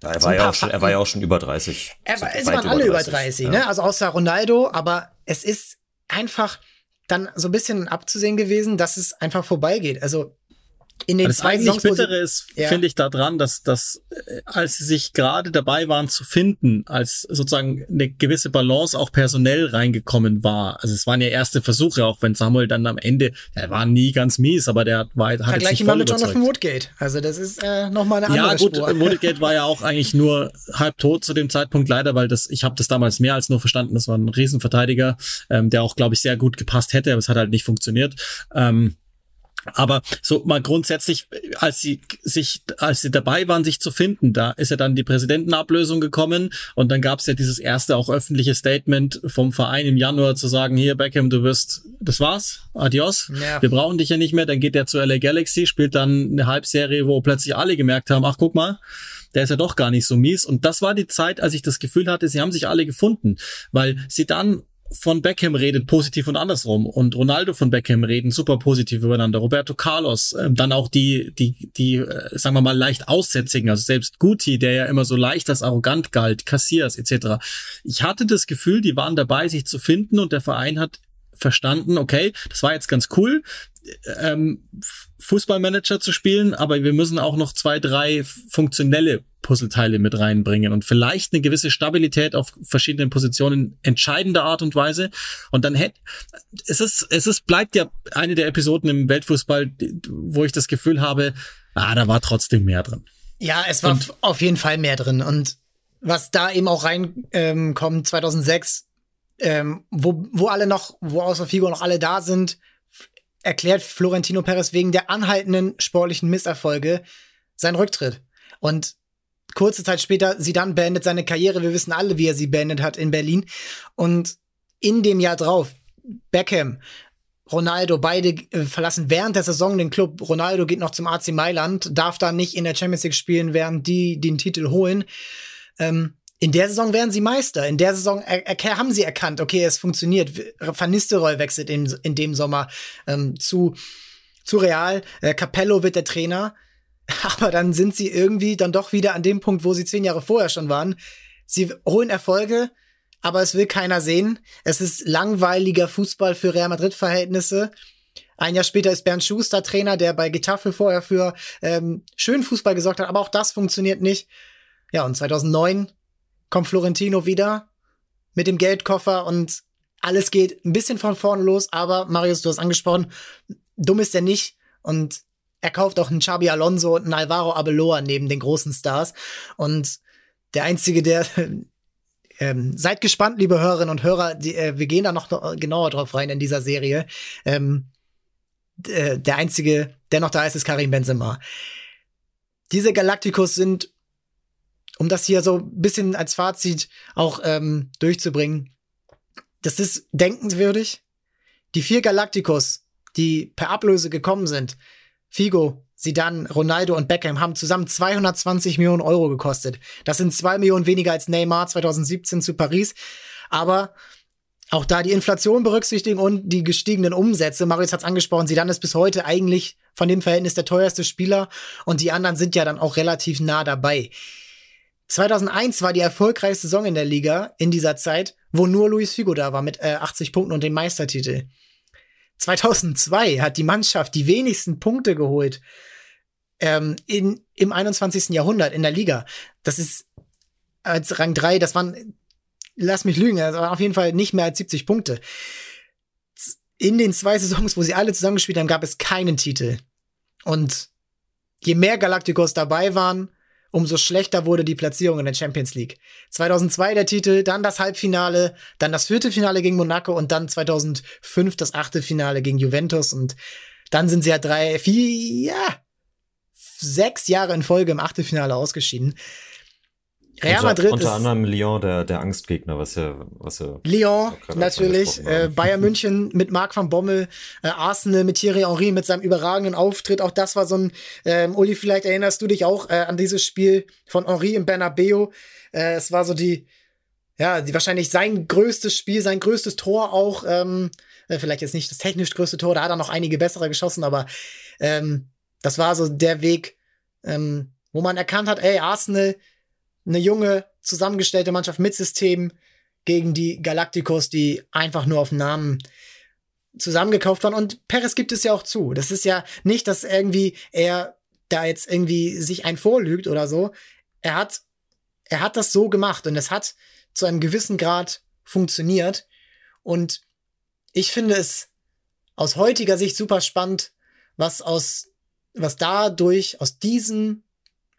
Ja, er, war ja auch schon, er war ja auch schon über 30. Er war, es waren alle über 30, 30 ja. ne? Also außer Ronaldo, aber es ist einfach dann so ein bisschen abzusehen gewesen, dass es einfach vorbeigeht. Also in den das zwei eigentlich Bittere ist, ja. finde ich, daran, dass, dass äh, als sie sich gerade dabei waren zu finden, als sozusagen eine gewisse Balance auch personell reingekommen war. Also es waren ja erste Versuche, auch wenn Samuel dann am Ende, er war nie ganz mies, aber der war hat Vergleich ihn mal mit Jonathan Woodgate. Also das ist äh, nochmal eine andere Ja gut, Spur. Woodgate war ja auch eigentlich nur halb tot zu dem Zeitpunkt leider, weil das, ich habe das damals mehr als nur verstanden, das war ein Riesenverteidiger, ähm, der auch, glaube ich, sehr gut gepasst hätte, aber es hat halt nicht funktioniert. Ähm, aber so mal grundsätzlich, als sie sich, als sie dabei waren, sich zu finden, da ist ja dann die Präsidentenablösung gekommen und dann gab es ja dieses erste auch öffentliche Statement vom Verein im Januar zu sagen, hier Beckham, du wirst, das war's, adios, ja. wir brauchen dich ja nicht mehr. Dann geht er zu LA Galaxy, spielt dann eine Halbserie, wo plötzlich alle gemerkt haben, ach guck mal, der ist ja doch gar nicht so mies. Und das war die Zeit, als ich das Gefühl hatte, sie haben sich alle gefunden, weil sie dann von Beckham redet positiv und andersrum und Ronaldo von Beckham reden super positiv übereinander. Roberto Carlos, ähm, dann auch die, die, die, äh, sagen wir mal leicht Aussätzigen, also selbst Guti, der ja immer so leicht als arrogant galt, Cassias etc. Ich hatte das Gefühl, die waren dabei, sich zu finden und der Verein hat verstanden, okay, das war jetzt ganz cool, ähm, Fußballmanager zu spielen, aber wir müssen auch noch zwei, drei funktionelle Puzzleteile mit reinbringen und vielleicht eine gewisse Stabilität auf verschiedenen Positionen entscheidender Art und Weise. Und dann hätte es ist, es ist, bleibt ja eine der Episoden im Weltfußball, wo ich das Gefühl habe, ah, da war trotzdem mehr drin. Ja, es war und, auf jeden Fall mehr drin. Und was da eben auch reinkommt, ähm, 2006, ähm, wo, wo alle noch, wo außer Figo noch alle da sind, erklärt Florentino Perez wegen der anhaltenden sportlichen Misserfolge seinen Rücktritt. Und kurze Zeit später, sie dann beendet seine Karriere. Wir wissen alle, wie er sie beendet hat in Berlin. Und in dem Jahr drauf, Beckham, Ronaldo, beide äh, verlassen während der Saison den Club. Ronaldo geht noch zum AC Mailand, darf dann nicht in der Champions League spielen, während die den Titel holen. Ähm, in der Saison werden sie Meister. In der Saison haben sie erkannt, okay, es funktioniert. Van Nistelrooy wechselt in, in dem Sommer ähm, zu, zu Real. Äh, Capello wird der Trainer. Aber dann sind sie irgendwie dann doch wieder an dem Punkt, wo sie zehn Jahre vorher schon waren. Sie holen Erfolge, aber es will keiner sehen. Es ist langweiliger Fußball für Real Madrid-Verhältnisse. Ein Jahr später ist Bernd Schuster Trainer, der bei Getafe vorher für ähm, schönen Fußball gesorgt hat, aber auch das funktioniert nicht. Ja, und 2009 kommt Florentino wieder mit dem Geldkoffer und alles geht ein bisschen von vorne los, aber Marius, du hast angesprochen, dumm ist er nicht und er kauft auch einen Xabi Alonso und einen Alvaro Abeloa neben den großen Stars und der einzige, der ähm, seid gespannt, liebe Hörerinnen und Hörer, die, äh, wir gehen da noch genauer drauf rein in dieser Serie. Ähm, äh, der einzige, der noch da ist, ist Karim Benzema. Diese Galacticos sind um das hier so ein bisschen als Fazit auch ähm, durchzubringen, das ist denkenswürdig. Die vier Galacticos, die per Ablöse gekommen sind, Figo, Zidane, Ronaldo und Beckham haben zusammen 220 Millionen Euro gekostet. Das sind zwei Millionen weniger als Neymar 2017 zu Paris. Aber auch da die Inflation berücksichtigen und die gestiegenen Umsätze. Marius hat es angesprochen, Zidane ist bis heute eigentlich von dem Verhältnis der teuerste Spieler und die anderen sind ja dann auch relativ nah dabei. 2001 war die erfolgreichste Saison in der Liga in dieser Zeit, wo nur Luis Figo da war mit äh, 80 Punkten und dem Meistertitel. 2002 hat die Mannschaft die wenigsten Punkte geholt ähm, in, im 21. Jahrhundert in der Liga. Das ist als Rang 3, das waren, lass mich lügen, das waren auf jeden Fall nicht mehr als 70 Punkte. In den zwei Saisons, wo sie alle zusammengespielt haben, gab es keinen Titel. Und je mehr Galacticos dabei waren, umso schlechter wurde die Platzierung in der Champions League. 2002 der Titel, dann das Halbfinale, dann das vierte Finale gegen Monaco und dann 2005 das achte Finale gegen Juventus und dann sind sie ja drei, vier, ja, sechs Jahre in Folge im Achtelfinale ausgeschieden. Real Madrid unter, unter anderem Lyon der der Angstgegner, was ja was ja Lyon natürlich, äh, Bayern München mit Marc van Bommel, äh, Arsenal mit Thierry Henry mit seinem überragenden Auftritt. Auch das war so ein ähm, Uli, vielleicht erinnerst du dich auch äh, an dieses Spiel von Henry im Bernabeu. Äh, es war so die ja, die wahrscheinlich sein größtes Spiel, sein größtes Tor auch ähm, äh, vielleicht jetzt nicht das technisch größte Tor, da hat er noch einige bessere geschossen, aber ähm, das war so der Weg, ähm, wo man erkannt hat, ey, Arsenal eine junge, zusammengestellte Mannschaft mit System gegen die Galacticos, die einfach nur auf Namen zusammengekauft waren. Und Perez gibt es ja auch zu. Das ist ja nicht, dass irgendwie er da jetzt irgendwie sich ein vorlügt oder so. Er hat, er hat das so gemacht und es hat zu einem gewissen Grad funktioniert. Und ich finde es aus heutiger Sicht super spannend, was aus, was dadurch, aus diesem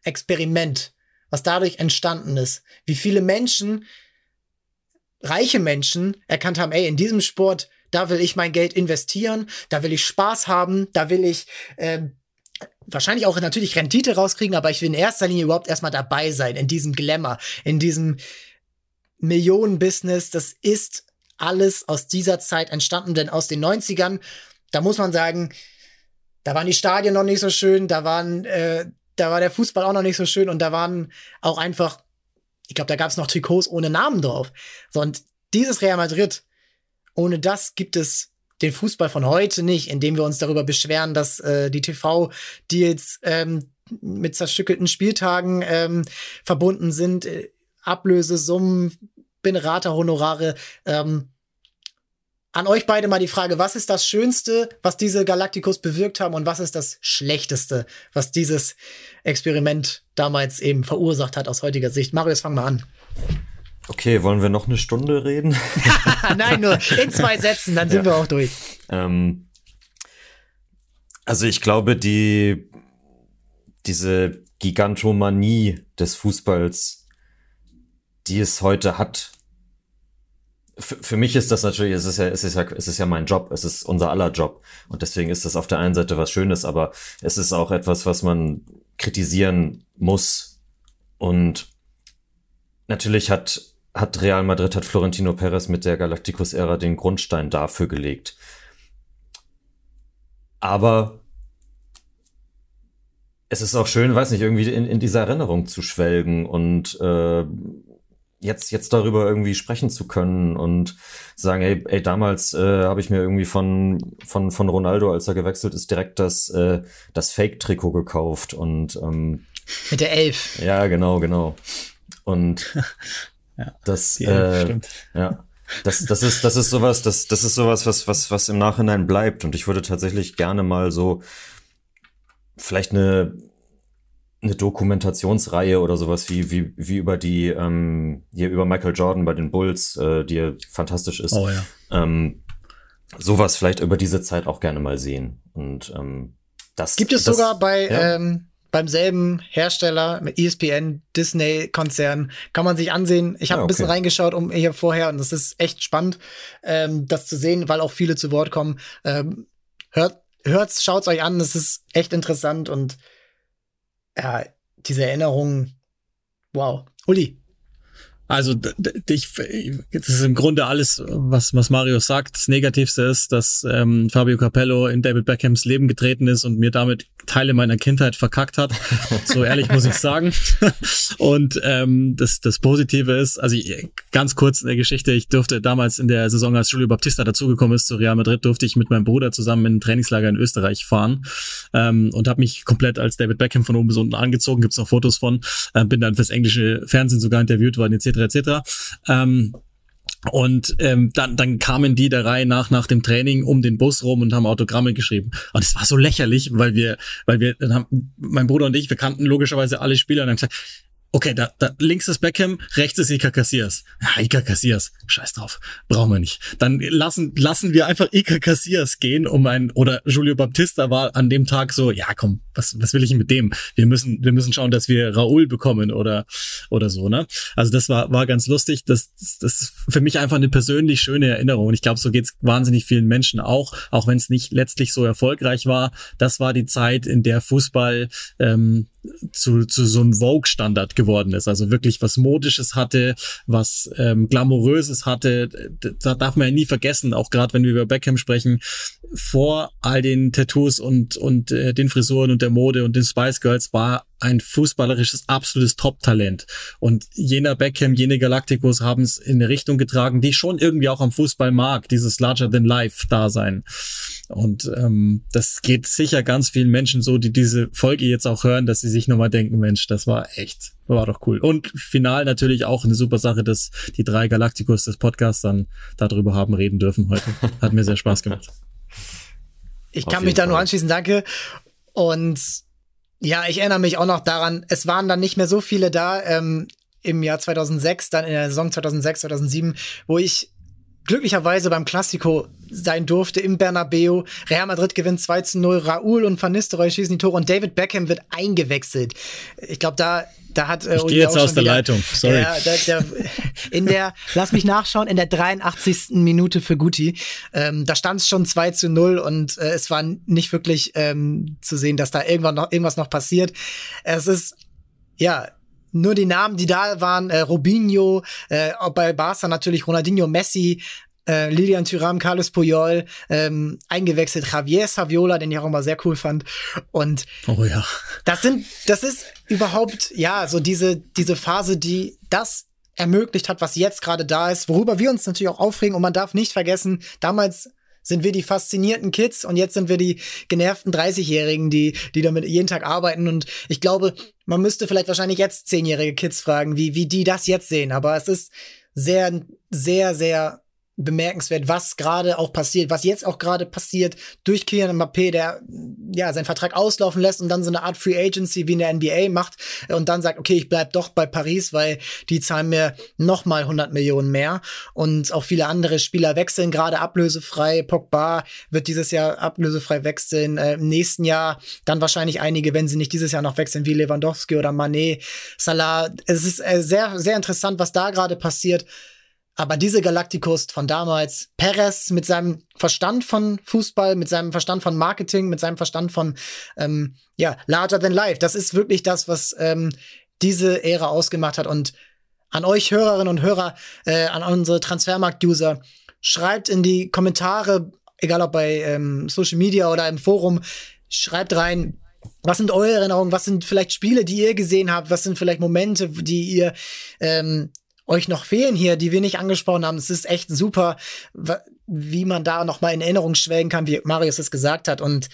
Experiment was dadurch entstanden ist. Wie viele Menschen, reiche Menschen, erkannt haben, ey, in diesem Sport, da will ich mein Geld investieren, da will ich Spaß haben, da will ich äh, wahrscheinlich auch natürlich Rendite rauskriegen, aber ich will in erster Linie überhaupt erstmal dabei sein, in diesem Glamour, in diesem Millionenbusiness. Das ist alles aus dieser Zeit entstanden, denn aus den 90ern, da muss man sagen, da waren die Stadien noch nicht so schön, da waren äh, da war der Fußball auch noch nicht so schön und da waren auch einfach, ich glaube, da gab es noch Trikots ohne Namen drauf. So, und dieses Real Madrid, ohne das gibt es den Fußball von heute nicht, indem wir uns darüber beschweren, dass äh, die TV-Deals ähm, mit zerstückelten Spieltagen ähm, verbunden sind, äh, Ablösesummen, Beraterhonorare. Ähm, an euch beide mal die Frage, was ist das Schönste, was diese Galacticos bewirkt haben und was ist das Schlechteste, was dieses Experiment damals eben verursacht hat aus heutiger Sicht? Marius, fang mal an. Okay, wollen wir noch eine Stunde reden? Nein, nur in zwei Sätzen, dann sind ja. wir auch durch. Ähm, also ich glaube, die diese Gigantomanie des Fußballs, die es heute hat, für mich ist das natürlich, es ist ja, es ist ja, es ist ja mein Job, es ist unser aller Job. Und deswegen ist das auf der einen Seite was Schönes, aber es ist auch etwas, was man kritisieren muss. Und natürlich hat, hat Real Madrid, hat Florentino Perez mit der Galacticos-Ära den Grundstein dafür gelegt. Aber es ist auch schön, weiß nicht, irgendwie in, in dieser Erinnerung zu schwelgen und äh, jetzt jetzt darüber irgendwie sprechen zu können und sagen, ey, ey damals äh, habe ich mir irgendwie von von von Ronaldo, als er gewechselt ist, direkt das äh, das Fake-Trikot gekauft und ähm, mit der Elf. Ja, genau, genau. Und ja, das äh, stimmt. ja. Das, das ist, das ist sowas, das, das ist sowas, was, was, was im Nachhinein bleibt. Und ich würde tatsächlich gerne mal so vielleicht eine, eine Dokumentationsreihe oder sowas wie, wie, wie über die, ähm, hier über Michael Jordan bei den Bulls, äh, die ja fantastisch ist. Oh ja. Ähm, sowas vielleicht über diese Zeit auch gerne mal sehen. Und ähm, das gibt es das, sogar bei ja? ähm, beim selben Hersteller mit ESPN, Disney Konzern kann man sich ansehen. Ich habe ja, okay. ein bisschen reingeschaut um hier vorher und das ist echt spannend, ähm, das zu sehen, weil auch viele zu Wort kommen. Ähm, hört hört's, schaut's euch an, das ist echt interessant und ja, diese Erinnerungen, wow. Uli. Also ich, das ist im Grunde alles, was, was Mario sagt. Das Negativste ist, dass ähm, Fabio Capello in David Beckhams Leben getreten ist und mir damit Teile meiner Kindheit verkackt hat. So ehrlich muss ich sagen. Und ähm, das, das Positive ist, also ganz kurz in der Geschichte, ich durfte damals in der Saison, als Julio Baptista dazugekommen ist zu Real Madrid, durfte ich mit meinem Bruder zusammen in ein Trainingslager in Österreich fahren ähm, und habe mich komplett als David Beckham von oben bis unten angezogen. Gibt's noch Fotos von. Äh, bin dann fürs englische Fernsehen sogar interviewt worden, etc. etc. Ähm, und ähm, dann, dann kamen die der Reihe nach nach dem Training um den Bus rum und haben Autogramme geschrieben. Und es war so lächerlich, weil wir, weil wir, dann haben mein Bruder und ich, wir kannten logischerweise alle Spieler und haben gesagt, Okay, da, da links ist Beckham, rechts ist Iker Casillas. Ja, Iker Casillas, scheiß drauf, brauchen wir nicht. Dann lassen lassen wir einfach Iker Casillas gehen, um ein oder Julio Baptista war an dem Tag so, ja, komm, was was will ich mit dem? Wir müssen wir müssen schauen, dass wir Raúl bekommen oder oder so, ne? Also das war war ganz lustig, das das ist für mich einfach eine persönlich schöne Erinnerung und ich glaube, so geht's wahnsinnig vielen Menschen auch, auch wenn es nicht letztlich so erfolgreich war. Das war die Zeit, in der Fußball ähm, zu, zu so einem Vogue-Standard geworden ist. Also wirklich was Modisches hatte, was ähm, Glamouröses hatte. Da darf man ja nie vergessen, auch gerade wenn wir über Beckham sprechen, vor all den Tattoos und, und äh, den Frisuren und der Mode und den Spice Girls war ein fußballerisches absolutes Top-Talent. Und jener Beckham, jene Galacticos haben es in eine Richtung getragen, die schon irgendwie auch am Fußball mag, dieses Larger-than-Life-Dasein. Und ähm, das geht sicher ganz vielen Menschen so, die diese Folge jetzt auch hören, dass sie sich nochmal denken, Mensch, das war echt, war doch cool. Und final natürlich auch eine super Sache, dass die drei Galacticos des Podcasts dann darüber haben reden dürfen heute. Hat mir sehr Spaß gemacht. Ich kann mich da nur anschließen, danke. Und ja, ich erinnere mich auch noch daran, es waren dann nicht mehr so viele da ähm, im Jahr 2006, dann in der Saison 2006, 2007, wo ich glücklicherweise beim Klassiko sein durfte im Bernabeu. Real Madrid gewinnt 2 zu 0, Raúl und Van Nistelrooy schießen die Tore und David Beckham wird eingewechselt. Ich glaube, da da hat äh, ich gehe jetzt aus der wieder, Leitung. Sorry. Ja, der, der, in der, lass mich nachschauen, in der 83. Minute für Guti. Ähm, da stand es schon 2 zu 0 und äh, es war nicht wirklich ähm, zu sehen, dass da irgendwann noch irgendwas noch passiert. Es ist ja nur die Namen, die da waren, äh, Robinho, äh, bei Barca natürlich Ronaldinho, Messi, äh, Lilian Thuram, Carlos Puyol, ähm, eingewechselt Javier Saviola, den ich auch immer sehr cool fand. Und oh ja. das sind, das ist überhaupt, ja, so diese, diese Phase, die das ermöglicht hat, was jetzt gerade da ist, worüber wir uns natürlich auch aufregen. Und man darf nicht vergessen, damals sind wir die faszinierten Kids und jetzt sind wir die genervten 30-Jährigen, die, die damit jeden Tag arbeiten. Und ich glaube, man müsste vielleicht wahrscheinlich jetzt zehnjährige Kids fragen, wie, wie die das jetzt sehen. Aber es ist sehr, sehr, sehr bemerkenswert, was gerade auch passiert, was jetzt auch gerade passiert durch Kylian Mbappé, der ja seinen Vertrag auslaufen lässt und dann so eine Art Free Agency wie in der NBA macht und dann sagt, okay, ich bleib doch bei Paris, weil die zahlen mir noch mal 100 Millionen mehr und auch viele andere Spieler wechseln gerade ablösefrei. Pogba wird dieses Jahr ablösefrei wechseln, äh, im nächsten Jahr dann wahrscheinlich einige, wenn sie nicht dieses Jahr noch wechseln, wie Lewandowski oder Manet, Salah. Es ist äh, sehr sehr interessant, was da gerade passiert. Aber diese Galacticos von damals, Perez mit seinem Verstand von Fußball, mit seinem Verstand von Marketing, mit seinem Verstand von ähm, ja larger than life, das ist wirklich das, was ähm, diese Ära ausgemacht hat. Und an euch Hörerinnen und Hörer, äh, an unsere Transfermarkt-User, schreibt in die Kommentare, egal ob bei ähm, Social Media oder im Forum, schreibt rein, was sind eure Erinnerungen? Was sind vielleicht Spiele, die ihr gesehen habt? Was sind vielleicht Momente, die ihr ähm, euch noch fehlen hier, die wir nicht angesprochen haben? Es ist echt super, wie man da noch mal in Erinnerung schwelgen kann, wie Marius es gesagt hat. Und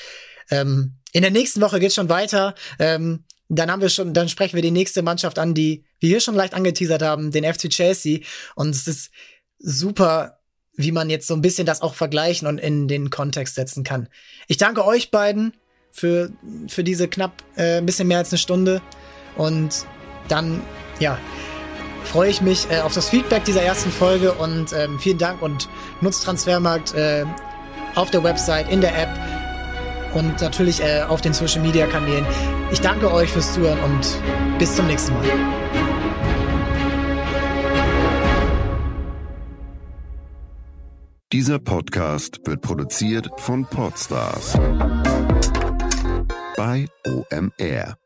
ähm, in der nächsten Woche geht's schon weiter. Ähm, dann haben wir schon, dann sprechen wir die nächste Mannschaft an, die wir hier schon leicht angeteasert haben, den FC Chelsea. Und es ist super, wie man jetzt so ein bisschen das auch vergleichen und in den Kontext setzen kann. Ich danke euch beiden für, für diese knapp äh, ein bisschen mehr als eine Stunde. Und dann, ja, freue ich mich äh, auf das Feedback dieser ersten Folge und ähm, vielen Dank und nutzt Transfermarkt äh, auf der Website, in der App und natürlich äh, auf den Social Media Kanälen. Ich danke euch fürs Zuhören und bis zum nächsten Mal. Dieser Podcast wird produziert von Podstars bei OMR.